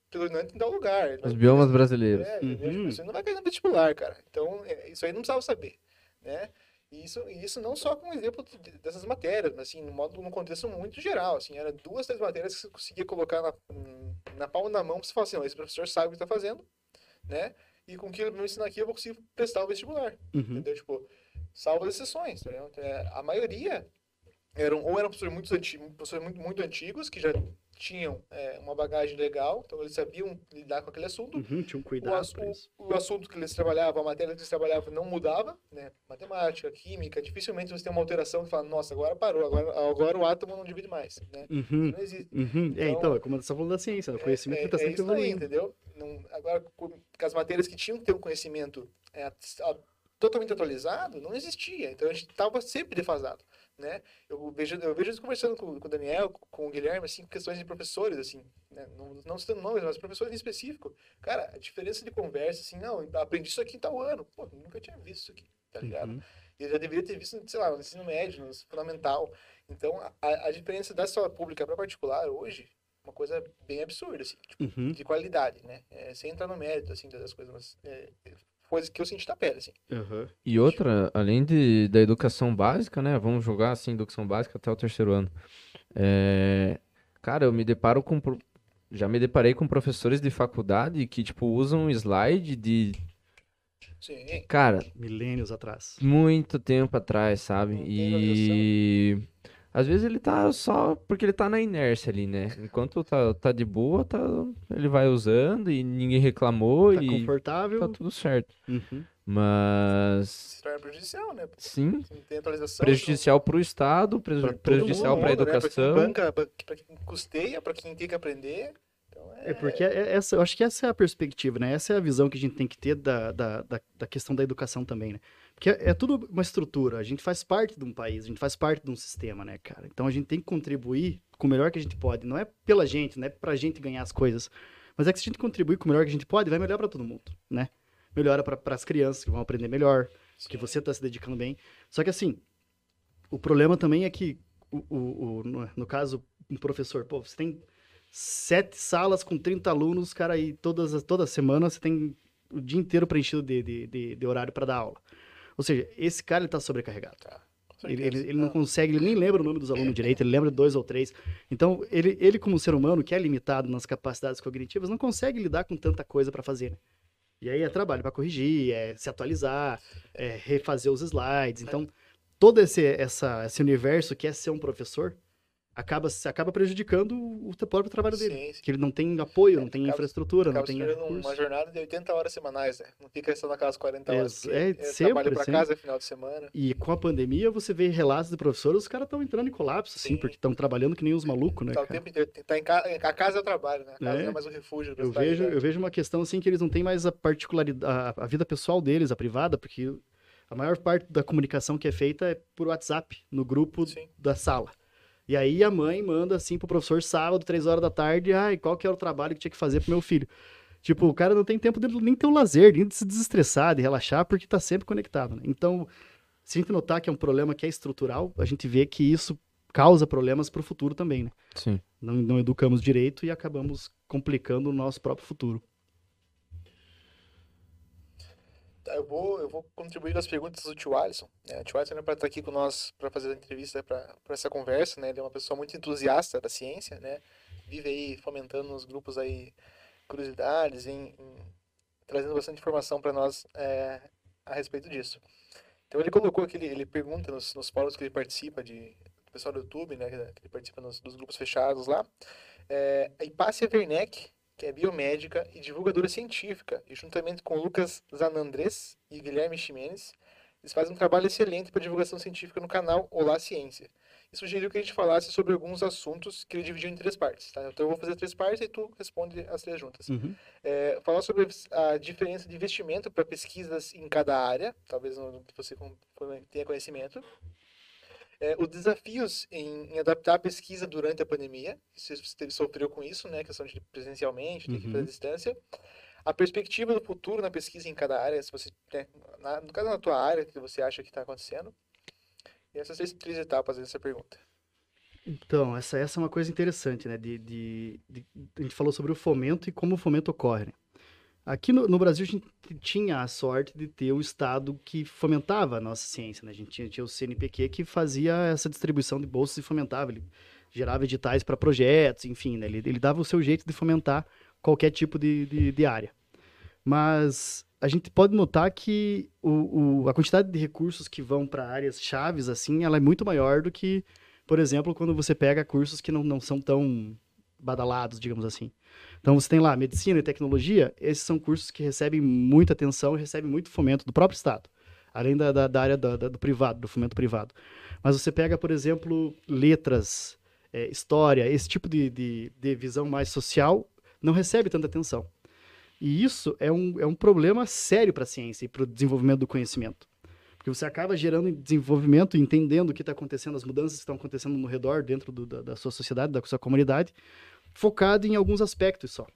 predominante em tal lugar. Os biomas brasileiros. É, entendeu? Uhum. Isso aí não vai cair no vestibular, cara. Então, é, isso aí não precisava saber. Né? E isso, e isso não só com exemplo de- dessas matérias, mas assim, no modo, num contexto muito geral, assim, era duas, três matérias que você conseguia colocar na, na palma da mão pra você falar assim, ó, esse professor sabe o que está fazendo, né? E com o que ele me ensinar aqui eu vou conseguir prestar o vestibular, Uhum. entendeu? Tipo, salvo as exceções, tá? É, a maioria eram, ou eram professores muito, anti, professores muito, muito antigos, que já tinham é, uma bagagem legal, então eles sabiam lidar com aquele assunto, Uhum. Tinha um o, cuidado isso. o, o assunto que eles trabalhavam, a matéria que eles trabalhavam não mudava, né? Matemática, química, dificilmente você tem uma alteração que fala, nossa, agora parou, agora, agora o átomo não divide mais, né? Uhum. Não existe. Uhum. É, Então, então, é como você está falando da ciência, né? o conhecimento é, está é sempre isso aí, evoluindo. entendeu? Não, agora, com com as matérias que tinham que ter um conhecimento é, a- a- totalmente atualizado, não existia. Então a gente estava sempre defasado, né? Eu vejo, eu vejo isso conversando com, com o Daniel, com o Guilherme, assim, questões de professores, assim, né? não, não citando nomes, mas professores em específico. Cara, a diferença de conversa, assim, não, aprendi isso aqui em tal ano. Pô, nunca tinha visto isso aqui, tá ligado? Uhum. Eu já deveria ter visto, sei lá, no ensino médio, no fundamental. Então, a, a diferença da escola pública para particular hoje, uma coisa bem absurda, assim, tipo, Uhum. de qualidade, né? É, sem entrar no mérito, assim, das coisas, mas é, coisas que eu senti na pele, assim. Uhum. E outra, além de, da educação básica, né? Vamos jogar assim, educação básica até o terceiro ano. É, cara, eu me deparo com. Já me deparei com professores de faculdade que, tipo, usam slide de. Sim, Cara, Milênios atrás. muito tempo atrás, sabe? Não tem E. Às vezes ele tá só porque ele tá na inércia ali, né? Enquanto tá, tá de boa, tá, ele vai usando e ninguém reclamou Tá e confortável. tá tudo certo. Uhum. Mas. se torna prejudicial, né? Sim, Se não tem atualização. prejudicial para o Estado, preju- Pra prejudicial mundo, para a né? educação. Pra quem banca, pra, pra quem custeia, pra quem tem que aprender. Então, é, É porque é- essa, eu acho que essa é a perspectiva, né? Essa é a visão que a gente tem que ter da, da, da, da questão da educação também, né? Porque é, é tudo uma estrutura, a gente faz parte de um país, a gente faz parte de um sistema, né, cara? Então a gente tem que contribuir com o melhor que a gente pode. Não é pela gente, não é pra gente ganhar as coisas. Mas é que se a gente contribuir com o melhor que a gente pode, vai melhorar pra todo mundo, né? Melhora para as crianças que vão aprender melhor, que sim. você tá se dedicando bem. Só que assim, o problema também é que, o, o, o- no, no caso, um professor, pô, você tem sete salas com 30 alunos, cara, aí todas, as- toda semana você tem o dia inteiro preenchido de, de, de, de horário para dar aula. Ou seja, esse cara ele tá sobrecarregado. Tá, Ele, ele, ele não consegue, ele nem lembra o nome dos alunos direito, ele lembra dois ou três. Então, ele, ele como ser humano, que é limitado nas capacidades cognitivas, não consegue lidar com tanta coisa para fazer. né? E aí é trabalho para corrigir, é se atualizar, é refazer os slides. Então, todo esse, essa, esse universo que é ser um professor acaba, se- acaba prejudicando o, o próprio trabalho dele. Sim, sim. Que ele não tem apoio, É, não tem acaba- infraestrutura, não Acaba se tem uma jornada de 80 horas semanais, né? Não fica só naquelas 40 horas. Porque é, trabalho sempre, pra sempre. casa, é final de semana. E com a pandemia, você vê relatos de professores, os caras estão entrando em colapso, assim, Sim. porque estão trabalhando que nem os malucos, né, tá o cara? tempo inteiro. Tá em ca... A casa é o trabalho, né? A casa É. não é mais um refúgio. Eu vejo, né? eu vejo uma questão, assim, que eles não têm mais a particularidade, a, a vida pessoal deles, a privada, porque a maior parte da comunicação que é feita é por WhatsApp, no grupo Sim. da sala. E aí a mãe manda, assim, pro professor sábado, três horas da tarde, ai, qual que era o trabalho que tinha que fazer pro meu filho? Tipo, o cara não tem tempo de nem ter o lazer, nem de se desestressar, de relaxar, porque tá sempre conectado, né? Então, se a gente notar que é um problema que é estrutural, a gente vê que isso causa problemas para o futuro também, né? Sim. Não, não educamos direito e acabamos complicando o nosso próprio futuro. Tá, eu vou, eu vou contribuir com as perguntas do tio Alisson. Né? O tio Alisson é para estar aqui com nós para fazer a entrevista para essa conversa, né? Ele é uma pessoa muito entusiasta da ciência, né? Vive aí fomentando nos grupos aí curiosidades, em, em trazendo bastante informação para nós é, a respeito disso. Então ele colocou aqui, ele, ele pergunta nos, nos fóruns que ele participa, de, do pessoal do YouTube, né? Que ele participa nos, dos grupos fechados lá. É, a Hipácia Werneck que é biomédica e divulgadora científica, e juntamente com Lucas Zanandres e Guilherme Ximenes, eles fazem um trabalho excelente para divulgação científica no canal Olá Ciência. E sugeriu que a gente falasse sobre alguns assuntos que ele dividiu em três partes. Tá? Então eu vou fazer três partes e tu responde as três juntas. Uhum. É, falar sobre a diferença de investimento para pesquisas em cada área, talvez você tenha conhecimento é, os desafios em, em, adaptar a pesquisa durante a pandemia, se você sofreu com isso, né, questão de presencialmente, ter que fazer a distância, a perspectiva do futuro na pesquisa em cada área, se você, né, na, no caso na tua área, que você acha que está acontecendo, e essas três, três etapas dessa pergunta. Então, essa, essa é uma coisa interessante, né, de, de, de, a gente falou sobre o fomento e como o fomento ocorre, né? Aqui no, no, Brasil, a gente tinha a sorte de ter um Estado que fomentava a nossa ciência. Né? A gente tinha, tinha, o CNPq que fazia essa distribuição de bolsas e fomentava. Ele gerava editais para projetos, enfim, né? ele, ele, dava o seu jeito de fomentar qualquer tipo de, de, de área. Mas a gente pode notar que o, o, a quantidade de recursos que vão para áreas chaves, assim, ela é muito maior do que, por exemplo, quando você pega cursos que não, não são tão badalados, digamos assim. Então você tem lá medicina e tecnologia, esses são cursos que recebem muita atenção e recebem muito fomento do próprio Estado, além da, da, da área da, da, do privado, do fomento privado. Mas você pega, por exemplo, letras, é, história, esse tipo de, de, de visão mais social, não recebe tanta atenção. E isso é um, é um problema sério para a ciência e para o desenvolvimento do conhecimento. Porque você acaba gerando desenvolvimento, entendendo o que está acontecendo, as mudanças que estão acontecendo no redor, dentro do, da, da, sua sociedade, da sua comunidade, focado em alguns aspectos só.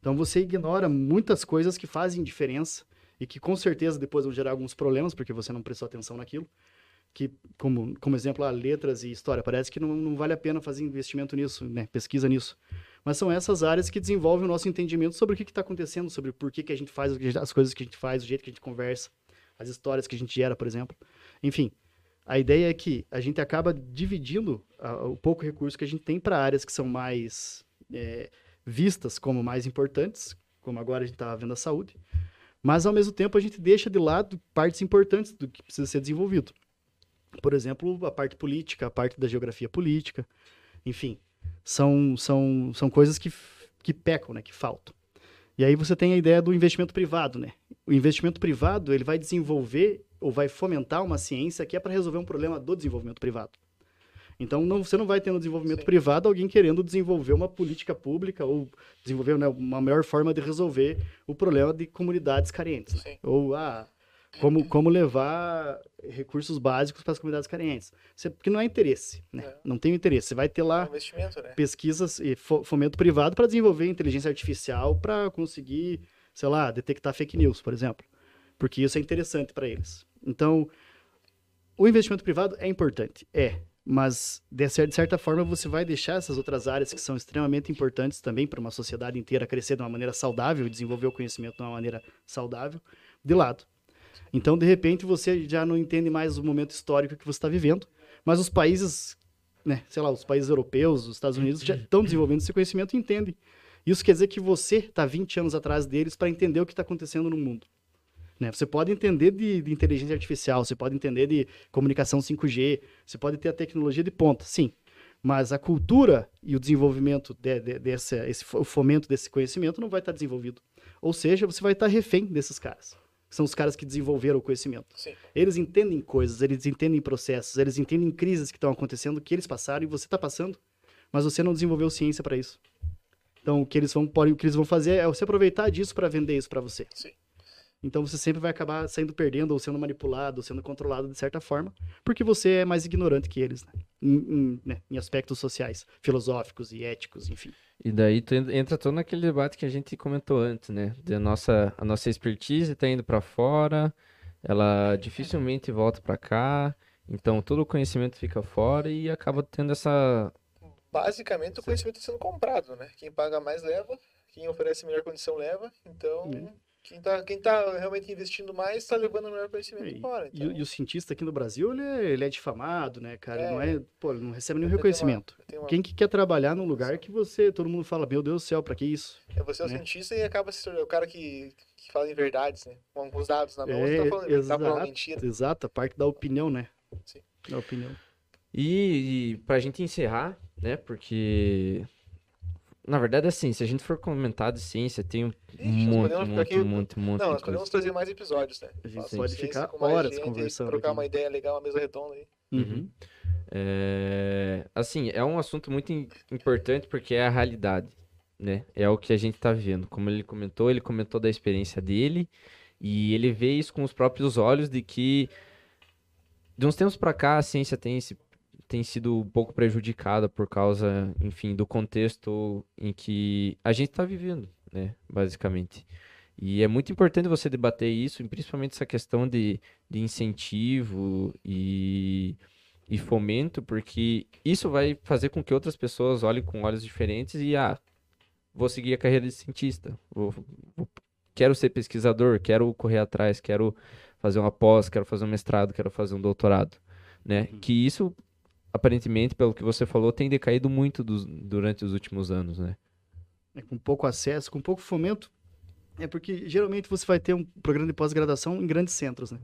Então você ignora muitas coisas que fazem diferença e que com certeza depois vão gerar alguns problemas porque você não prestou atenção naquilo. Que, como, como exemplo, a letras e história, parece que não, não vale a pena fazer investimento nisso, né? pesquisa nisso. Mas são essas áreas que desenvolvem o nosso entendimento sobre o que está acontecendo, sobre por que, que a gente faz as coisas que a gente faz, o jeito que a gente conversa, as histórias que a gente gera, por exemplo. Enfim, a ideia é que a gente acaba dividindo a, o pouco recurso que a gente tem para áreas que são mais é, vistas como mais importantes, como agora a gente está vendo a saúde, mas ao mesmo tempo a gente deixa de lado partes importantes do que precisa ser desenvolvido. Por exemplo, a parte política, a parte da geografia política, enfim, são, são, são coisas que, que pecam, né, que faltam. E aí você tem a ideia do investimento privado, né? O investimento privado, ele vai desenvolver ou vai fomentar uma ciência que é para resolver um problema do desenvolvimento privado. Então, não, você não vai ter no desenvolvimento Sim. privado alguém querendo desenvolver uma política pública ou desenvolver né, uma melhor forma de resolver o problema de comunidades carentes. Né? Ou, ah, como, como levar recursos básicos para as comunidades carentes. Você, porque não é interesse, né? É. Não tem interesse. Você vai ter lá é né? pesquisas e fomento privado para desenvolver inteligência artificial para conseguir, sei lá, detectar fake news, por exemplo. Porque isso é interessante para eles. Então, o investimento privado é importante, é, mas de certa forma você vai deixar essas outras áreas que são extremamente importantes também para uma sociedade inteira crescer de uma maneira saudável desenvolver o conhecimento de uma maneira saudável de lado. Então, de repente, você já não entende mais o momento histórico que você está vivendo, mas os países, né, sei lá, os países europeus, os Estados Unidos já estão desenvolvendo esse conhecimento e entendem. Isso quer dizer que você está 20 anos atrás deles para entender o que está acontecendo no mundo. Né? Você pode entender de, de, inteligência artificial, você pode entender de comunicação 5G, você pode ter a tecnologia de ponta, sim. Mas a cultura e o desenvolvimento de, de, desse, esse, o fomento desse conhecimento não vai estar desenvolvido. Ou seja, você vai estar refém desses caras. São os caras que desenvolveram o conhecimento. Sim. Eles entendem coisas, eles entendem processos, eles entendem crises que estão acontecendo, que eles passaram e você está passando, mas você não desenvolveu ciência para isso. Então, o que eles vão, o que eles vão fazer é você aproveitar disso para vender isso para você. Sim. Então você sempre vai acabar saindo perdendo, ou sendo manipulado, ou sendo controlado de certa forma, porque você é mais ignorante que eles, né? Em, em, né? em, aspectos sociais, filosóficos e éticos, enfim. E daí tu entra todo naquele debate que a gente comentou antes, né? De a nossa, a nossa expertise está indo para fora, ela dificilmente volta para cá, então todo o conhecimento fica fora e acaba tendo essa Basicamente, o conhecimento está sendo comprado, né? Quem paga mais leva, quem oferece melhor condição leva. Então, É. quem está quem tá realmente investindo mais está levando o melhor conhecimento E, embora. e o- Então, e o cientista aqui no Brasil, ele é, ele é difamado, né, cara? É. Não é, pô, ele não recebe nenhum uma- reconhecimento. tenho uma- Quem que quer trabalhar num lugar que você, todo mundo fala, meu Deus do céu, pra que isso? É você é o né? cientista e acaba se tornando o cara que, que fala em verdades, né? Com os dados na mão, É, você tá falando, tá falando exato. mentira. Exato, a parte da opinião, né? Sim. Da opinião. E, e pra gente encerrar, né? Porque. Na verdade, assim, se a gente for comentar de ciência, tem um ficar muito, aqui- muito, muito. Não, nós podemos trazer mais episódios, né? A gente pode ficar com mais horas gente, conversando Trocar aqui. uma ideia legal, uma mesa redonda aí. Uhum. É, assim, é um assunto muito im- importante porque é a realidade, né? É o que a gente tá vendo. Como ele comentou, ele comentou da experiência dele e ele vê isso com os próprios olhos de que de uns tempos pra cá a ciência tem se tem sido um pouco prejudicada por causa, enfim, do contexto em que a gente tá vivendo, né? Basicamente. E é muito importante você debater isso, principalmente essa questão de, de incentivo e e fomento, porque isso vai fazer com que outras pessoas olhem com olhos diferentes e, ah, vou seguir a carreira de cientista, vou, vou- quero ser pesquisador, quero correr atrás, quero fazer uma pós, quero fazer um mestrado, quero fazer um doutorado, né? Uhum. Que isso, aparentemente, pelo que você falou, tem decaído muito dos- durante os últimos anos, né? É, com pouco acesso, com pouco fomento. É porque geralmente você vai ter um programa de pós-graduação em grandes centros, né?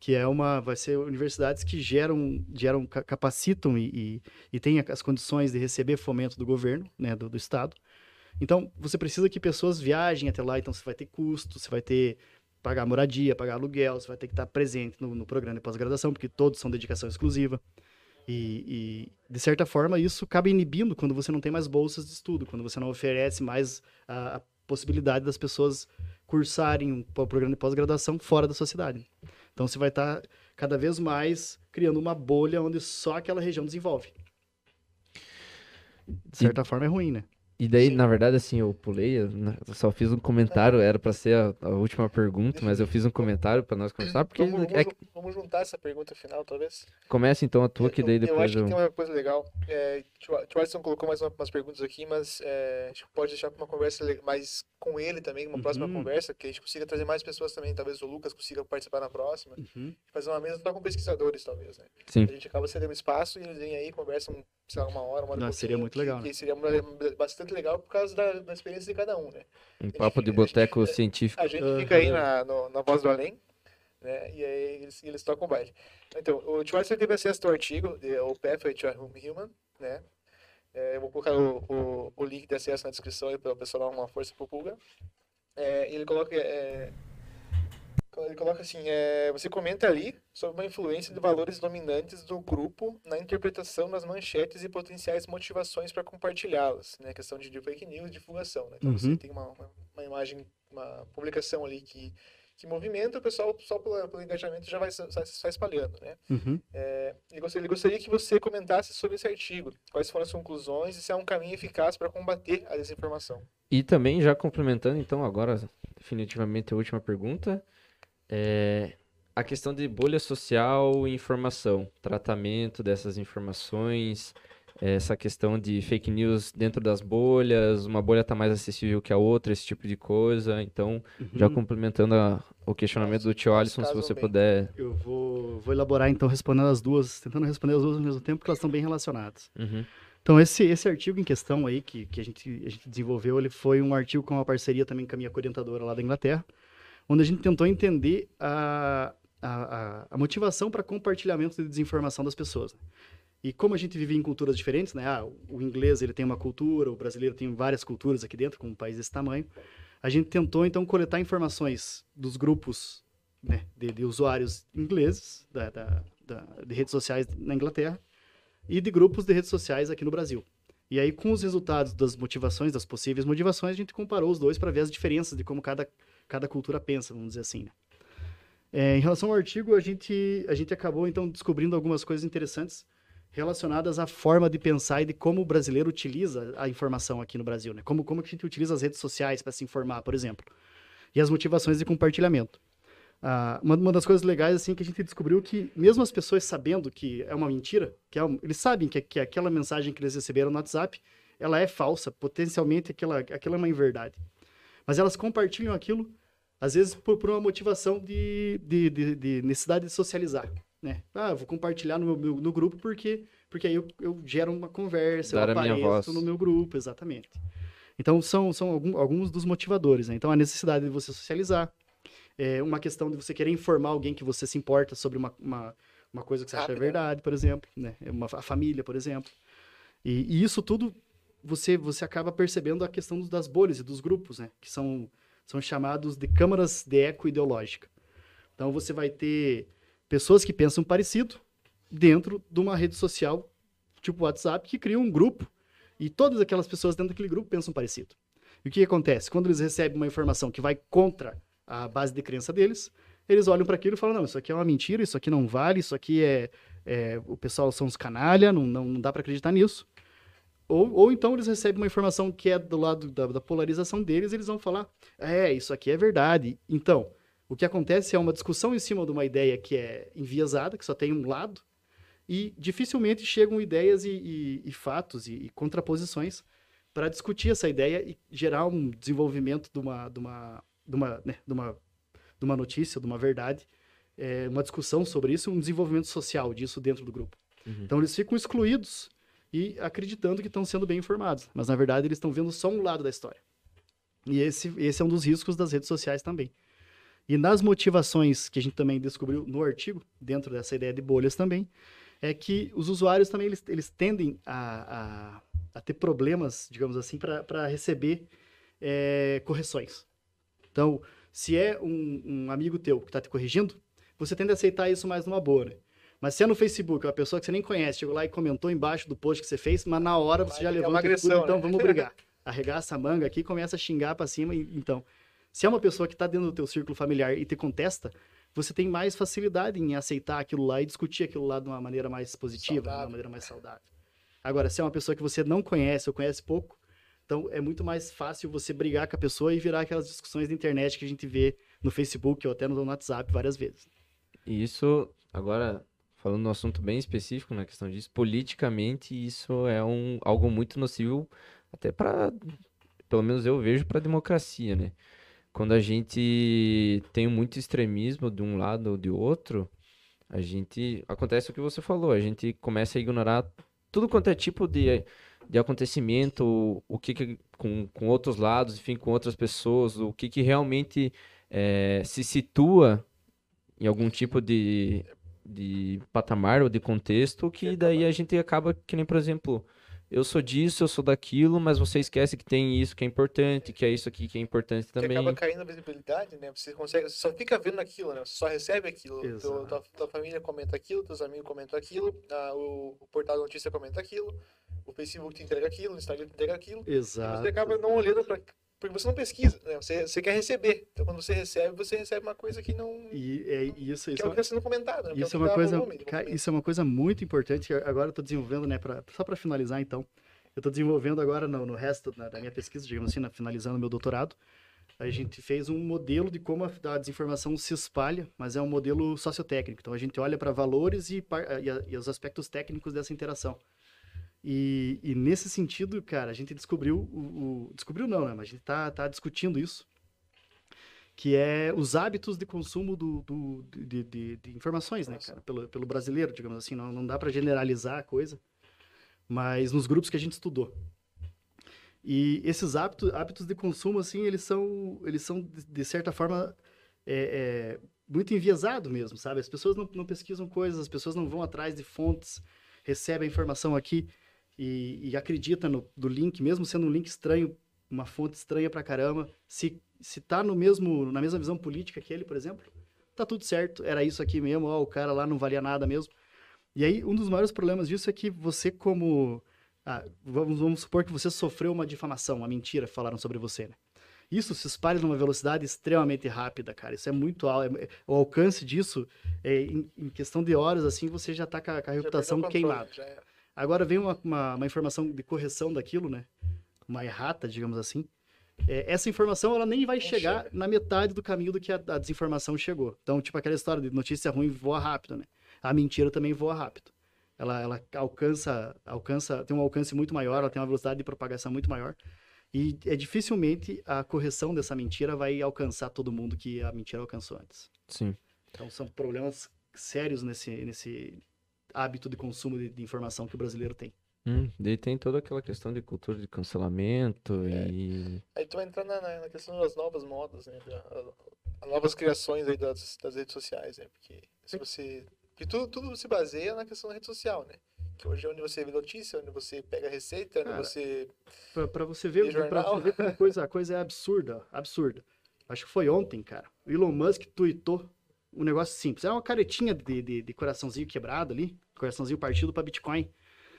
Que é uma, vai ser universidades que geram, geram ca- capacitam e, e, e têm as condições de receber fomento do governo, né, do, do estado. Então, você precisa que pessoas viajem até lá, então você vai ter custo, você vai ter pagar moradia, pagar aluguel, você vai ter que estar presente no, no programa de pós-graduação, porque todos são dedicação exclusiva. E, e, de certa forma, isso acaba inibindo quando você não tem mais bolsas de estudo, quando você não oferece mais a, a possibilidade das pessoas cursarem um programa de pós-graduação fora da sociedade. Então, você vai estar cada vez mais criando uma bolha onde só aquela região desenvolve. De certa forma, é ruim, né? E daí, na verdade, assim, eu pulei, eu só fiz um comentário, era pra ser a, a última pergunta, mas eu fiz um comentário pra nós começar, porque Vamos, é, vamos, vamos juntar essa pergunta final, talvez. começa então a tua, que daí eu, eu depois acho eu... que tem uma coisa legal. É, o Alisson colocou mais uma- umas perguntas aqui, mas é, a gente pode deixar para uma conversa mais com ele também, uma próxima Uhum. conversa, que a gente consiga trazer mais pessoas também. Talvez o Lucas consiga participar na próxima. Uhum. Fazer uma mesa só com pesquisadores, talvez, né? Sim. A gente acaba cedendo espaço e eles vêm aí, conversam, sei lá, uma hora, uma hora Nossa, seria muito que- legal, né? Que seria bastante legal por causa da, da experiência de cada um, né? Um papo de a gente- boteco científico. A gente fica aí na, no- na Voz do Além, né? E aí eles, eles tocam o baile. Então, o Tio Alisson teve acesso ao artigo, de- o Pathway to Human, né? É, eu vou colocar o, o, o link de acesso na descrição aí para o pessoal dar uma força pro Pulga. É, ele coloca... é, ele coloca assim, é, você comenta ali sobre uma influência de valores dominantes do grupo na interpretação das manchetes e potenciais motivações para compartilhá-las, né? Questão de, de fake news, divulgação, né? Então Uhum. você tem uma, uma, uma imagem, uma publicação ali que, que movimenta, o pessoal só pelo, pelo engajamento já vai se espalhando, né? Uhum. Ele gostaria, ele gostaria que você comentasse sobre esse artigo, quais foram as conclusões e se é um caminho eficaz para combater a desinformação. E também, já complementando, então, agora, definitivamente a última pergunta, é a questão de bolha social e informação, tratamento dessas informações, essa questão de fake news dentro das bolhas, uma bolha está mais acessível que a outra, esse tipo de coisa. Então, já Uhum. complementando a- o questionamento do tio Alisson, se você bem. puder. Eu vou, vou elaborar, então, respondendo as duas, tentando responder as duas ao mesmo tempo, porque elas estão bem relacionadas. Uhum. Então, esse, esse artigo em questão aí, que, que a, gente, a gente desenvolveu, ele foi um artigo com uma parceria também com a minha orientadora lá da Inglaterra, onde a gente tentou entender a, a, a, motivação para compartilhamento de desinformação das pessoas. né? E como a gente vive em culturas diferentes, né? Ah, o inglês ele tem uma cultura, o brasileiro tem várias culturas aqui dentro, com um país desse tamanho. A gente tentou, então, coletar informações dos grupos né, de, de usuários ingleses, da, da, da- de redes sociais na Inglaterra, e de grupos de redes sociais aqui no Brasil. E aí, com os resultados das motivações, das possíveis motivações, a gente comparou os dois para ver as diferenças de como cada, cada cultura pensa, vamos dizer assim. Né? É, em relação ao artigo, a gente, a gente acabou, então, descobrindo algumas coisas interessantes relacionadas à forma de pensar e de como o brasileiro utiliza a informação aqui no Brasil. Né? Como, como a gente utiliza as redes sociais para se informar, por exemplo. E as motivações de compartilhamento. ah, uma, uma das coisas legais assim que a gente descobriu que mesmo as pessoas sabendo que é uma mentira, que é um, eles sabem que, que aquela mensagem que eles receberam no WhatsApp, ela é falsa, potencialmente aquela, aquela é uma inverdade. Mas elas compartilham aquilo, às vezes por, por uma motivação de, de, de, de necessidade de socializar. Né? Ah, vou compartilhar no, meu, no grupo porque, porque aí eu, eu gero uma conversa, Dar eu a minha apareço voz. no meu grupo, exatamente. Então, são, são algum- alguns dos motivadores. Né? Então, a necessidade de você socializar, é uma questão de você querer informar alguém que você se importa sobre uma, uma, uma coisa que você acha Rápido, verdade, por exemplo, né? Uma, a família, por exemplo. E, e isso tudo você, você acaba percebendo a questão das bolhas e dos grupos, né? Que são, são chamados de câmaras de eco ideológica. Então, você vai ter pessoas que pensam parecido dentro de uma rede social, tipo WhatsApp, que cria um grupo e todas aquelas pessoas dentro daquele grupo pensam parecido. E o que acontece? Quando eles recebem uma informação que vai contra a base de crença deles, eles olham para aquilo e falam: não, isso aqui é uma mentira, isso aqui não vale, isso aqui é. é- o pessoal são os canalha, não, não, não dá para acreditar nisso. Ou, ou então eles recebem uma informação que é do lado da, da polarização deles eles vão falar: é, isso aqui é verdade. Então, o que acontece é uma discussão em cima de uma ideia que é enviesada, que só tem um lado, e dificilmente chegam ideias e, e- e fatos e, e contraposições para discutir essa ideia e gerar um desenvolvimento de uma, de uma, de uma, né, de uma, de uma notícia, de uma verdade, é, uma discussão sobre isso, um desenvolvimento social disso dentro do grupo. Uhum. Então eles ficam excluídos e acreditando que estão sendo bem informados, mas na verdade eles estão vendo só um lado da história. E esse, esse é um dos riscos das redes sociais também. E nas motivações que a gente também descobriu no artigo, dentro dessa ideia de bolhas também, é que os usuários também eles, eles tendem a, a, a ter problemas, digamos assim, para receber é, correções. Então, se é um, um amigo teu que está te corrigindo, você tende a aceitar isso mais numa boa, né? Mas se é no Facebook, uma pessoa que você nem conhece, chegou lá e comentou embaixo do post que você fez, mas na hora você já É levou uma agressão, então né? vamos brigar. Arregaça a manga aqui, começa a xingar pra cima. e- Então, se é uma pessoa que tá dentro do teu círculo familiar e te contesta, você tem mais facilidade em aceitar aquilo lá e discutir aquilo lá de uma maneira mais positiva, de uma maneira mais saudável. Agora, se é uma pessoa que você não conhece ou conhece pouco, então é muito mais fácil você brigar com a pessoa e virar aquelas discussões da internet que a gente vê no Facebook ou até no WhatsApp várias vezes. E isso, agora, falando no assunto bem específico, na questão disso, politicamente, isso é um, algo muito nocivo, até para, pelo menos eu vejo, para a democracia, né? Quando a gente tem muito extremismo de um lado ou de outro, a gente, acontece o que você falou, a gente começa a ignorar tudo quanto é tipo de, de acontecimento, o que, que com, com outros lados, enfim, com outras pessoas, o que que realmente eh, se situa em algum tipo de, de patamar ou de contexto, que daí a gente acaba, que nem, por exemplo, eu sou disso, eu sou daquilo, mas você esquece que tem isso que é importante, que é isso aqui que é importante Você também. acaba caindo na visibilidade, né? Você consegue, você só fica vendo aquilo, né? Você só recebe aquilo. Teu- tua, tua família comenta aquilo, teus amigos comentam aquilo, ah, o, o portal de notícia comenta aquilo, o Facebook te entrega aquilo, o Instagram te entrega aquilo. Exato. você acaba não olhando para porque você não pesquisa, né? Você, você quer receber. Então quando você recebe, você recebe uma coisa que não E é isso, que isso é o que está sendo comentado, né? Isso é que uma coisa, volume, cara, movimento. isso é uma coisa muito importante. Agora eu estou desenvolvendo, né, pra, só para finalizar então. Eu estou desenvolvendo agora no, no resto da, da minha pesquisa, digamos assim, na- finalizando meu doutorado. A gente fez um modelo de como a, desinformação se espalha, mas é um modelo sociotécnico. Então a gente olha para valores e, e a- e os aspectos técnicos dessa interação. E, e nesse sentido, cara, a gente descobriu o, o- descobriu não, né? Mas a gente tá, tá discutindo isso, que é os hábitos de consumo do, do- de, de- de informações, né, cara? Pelo, pelo brasileiro, digamos assim. Não, não dá para generalizar a coisa, mas nos grupos que a gente estudou. E esses hábitos, hábitos de consumo, assim, eles são, eles são de, certa forma, é, é, muito enviesado mesmo, sabe? As pessoas não, não pesquisam coisas, as pessoas não vão atrás de fontes, recebem a informação aqui e, e acredita no do link, mesmo sendo um link estranho, uma fonte estranha pra caramba. Se, se tá no mesmo, na mesma visão política que ele, por exemplo, tá tudo certo, era isso aqui mesmo, ó, o cara lá não valia nada mesmo. E aí, um dos maiores problemas disso é que você, como. ah, vamos, vamos supor que você sofreu uma difamação, uma mentira, falaram sobre você, né? Isso se espalha numa velocidade extremamente rápida, cara. Isso é muito alto. é- o alcance disso, é, em, em questão de horas, assim, você já tá com a, com a reputação queimada. é. Agora vem uma, uma, uma informação de correção daquilo, né? Uma errata, digamos assim. é, essa informação ela nem vai Nem chegar chega. na metade do caminho do que a, a desinformação chegou. Então, tipo aquela história de notícia ruim voa rápido, né? A mentira também voa rápido. Ela, ela alcança, alcança, tem um alcance muito maior, ela tem uma velocidade de propagação muito maior. E é dificilmente a correção dessa mentira vai alcançar todo mundo que a mentira alcançou antes. Sim. Então são problemas sérios nesse, nesse hábito de consumo de, de informação que o brasileiro tem. Hum, daí tem toda aquela questão de cultura de cancelamento É. e. Aí tu vai entrar na, na- questão das novas modas, né? As novas criações aí das, das redes sociais, né? Porque se você. Porque tudo, tudo se baseia na questão da rede social, né? Que hoje é onde você vê notícia, onde você pega receita, onde Cara, você. Pra, pra você ver, E pra jornal? você ver como a coisa, a coisa é absurda, absurda. Acho que foi ontem, cara. O Elon Musk tweetou um negócio simples. Era uma caretinha de, de, de coraçãozinho quebrado ali, coraçãozinho partido para Bitcoin.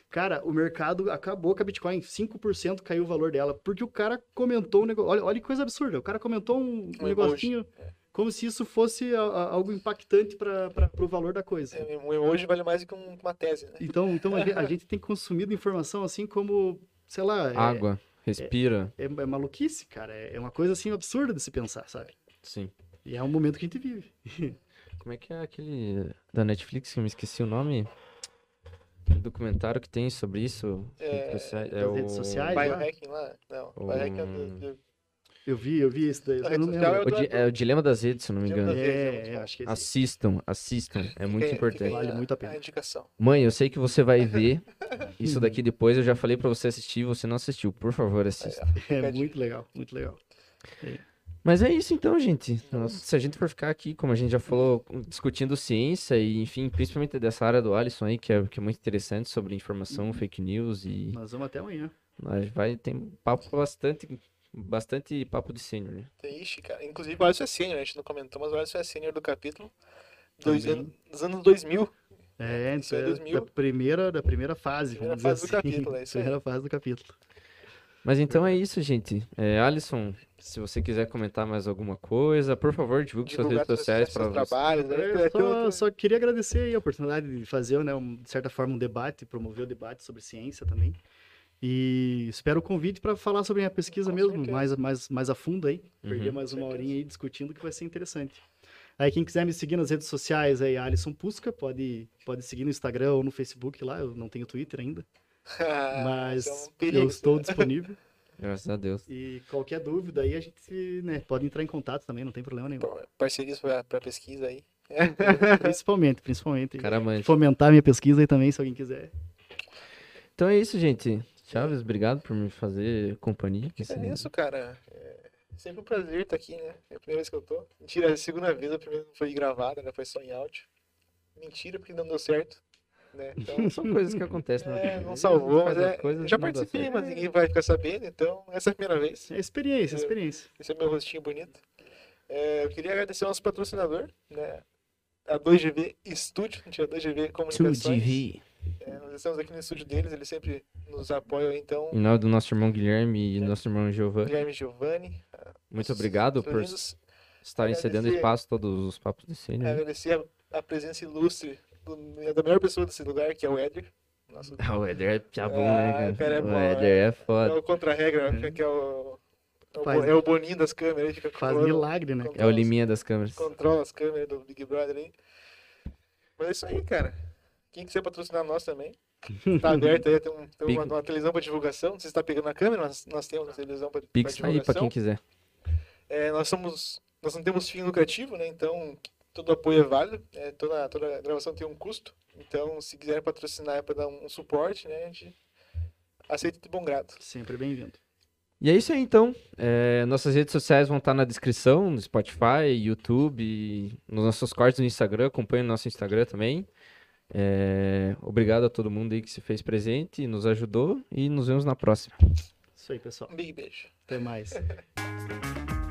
Cara, o mercado acabou com a Bitcoin. 5% caiu o valor dela. Porque o cara comentou um negócio. Olha, olha que coisa absurda. O cara comentou um, Um negocinho emoji, como se isso fosse a- a- algo impactante para o valor da coisa. é, Um emoji vale mais do que um- uma tese, né? Então, então a, gente, a gente tem consumido informação assim como, sei lá, é- Água, respira. é, é maluquice, cara. É é uma coisa assim absurda de se pensar, sabe? Sim. E é um momento que a gente vive. Como é que é aquele da Netflix que eu me esqueci o nome? Aquele documentário que tem sobre isso. É, redes sociais, das redes sociais? Biohacking lá? Não, O- biohacking é do, do, Eu vi, eu vi isso daí. Eu não lembro. O, di- é o Dilema das Redes, se eu não me engano. é É, é, acho que esse Assistam, assistam. É muito importante. Vale muito a pena. indicação. Mãe, eu sei que você vai ver isso daqui depois. Eu já falei pra você assistir, você não assistiu. Por favor, assista. É muito legal, muito legal. Mas é isso então, gente. Nossa, se a gente for ficar aqui, como a gente já falou, discutindo ciência e, enfim, principalmente dessa área do Alisson aí, que é, que é muito interessante sobre informação, fake news e Nós vamos até amanhã. nós vai ter papo bastante, bastante papo de sênior, né? Tem, ixi, cara. Inclusive, o Alisson é sênior, a gente não comentou, mas o Alisson é sênior do capítulo dois, Também. anos, dos anos 2000. É, Isso é então, 2000. da primeira, da primeira fase, Primeira vamos fase do assim. capítulo, é isso aí. Primeira fase do capítulo. Mas então é isso, gente. É, Alisson, se você quiser comentar mais alguma coisa, por favor, divulgue suas redes sociais para você. trabalhos. né? É, só, só queria agradecer aí a oportunidade de fazer, né, um- de certa forma, um debate, promover o debate sobre ciência também. E espero o convite para falar sobre a pesquisa Com mesmo, certeza. mais, mais, mais a fundo aí. Perder Uhum. mais uma horinha aí discutindo que vai ser interessante. Aí quem quiser me seguir nas redes sociais aí, Alisson Pusca, pode, pode seguir no Instagram ou no Facebook lá, eu não tenho Twitter ainda, mas é um perigo, eu estou disponível. Graças a Deus. E qualquer dúvida aí a gente né, pode entrar em contato também, não tem problema nenhum. Parcerias para pesquisa aí. Principalmente, principalmente. Cara. Fomentar minha pesquisa aí também, se alguém quiser. Então é isso, gente. Chaves, obrigado por me fazer companhia. Que é isso, cara. É sempre um prazer estar aqui, né? É a primeira vez que eu tô. Mentira, é a segunda vez, a primeira não foi gravada, né? Foi só em áudio. Mentira, porque não deu certo. Né? Então, São coisas que acontecem na é, vida. não salvou, mas as é, coisas, já não dá participei, mas ninguém vai ficar sabendo, então essa é a primeira vez. É experiência, Eu- experiência. Esse é meu rostinho bonito. É, eu queria agradecer ao nosso patrocinador, né? A 2GV Estúdio, a 2GV Comunicações. 2GV. É, nós estamos aqui no estúdio deles, eles sempre nos apoiam, então. Em nome do nosso irmão Guilherme e do nosso irmão Giovanni, Guilherme Giovanni. muito obrigado por estarem cedendo espaço a todos os papos de cena. né? Agradecer a, a presença ilustre do- da melhor pessoa desse lugar, que é o Éder. Nosso, Ah, o Éder é piabão, Ah, né, o cara é cara? bom, O Éder é é foda. o contra-regra, que é o. É o, Faz- é o boninho das câmeras, fica Faz milagre, né? É o liminha das câmeras. Controla as câmeras do Big Brother aí. Mas é isso aí, cara. Quem quiser patrocinar nós também, tá aberto aí, tem, um- tem uma, Pix. uma televisão para divulgação. Não sei se está pegando a câmera, mas nós temos uma televisão para Pix tá aí pra quem quiser. É, nós somos, nós não temos fim lucrativo, né? Então todo apoio é válido. É, toda, toda gravação tem um custo. Então se quiser patrocinar para dar um, suporte, né? A gente aceita de bom grado. Sempre bem-vindo. E é isso aí, então. É, nossas redes sociais vão estar na descrição, no Spotify, YouTube, nos nossos cortes no Instagram. Acompanhe o nosso Instagram também. É, obrigado a todo mundo aí que se fez presente, nos ajudou e nos vemos na próxima. Isso aí, pessoal. Um big beijo. Até mais.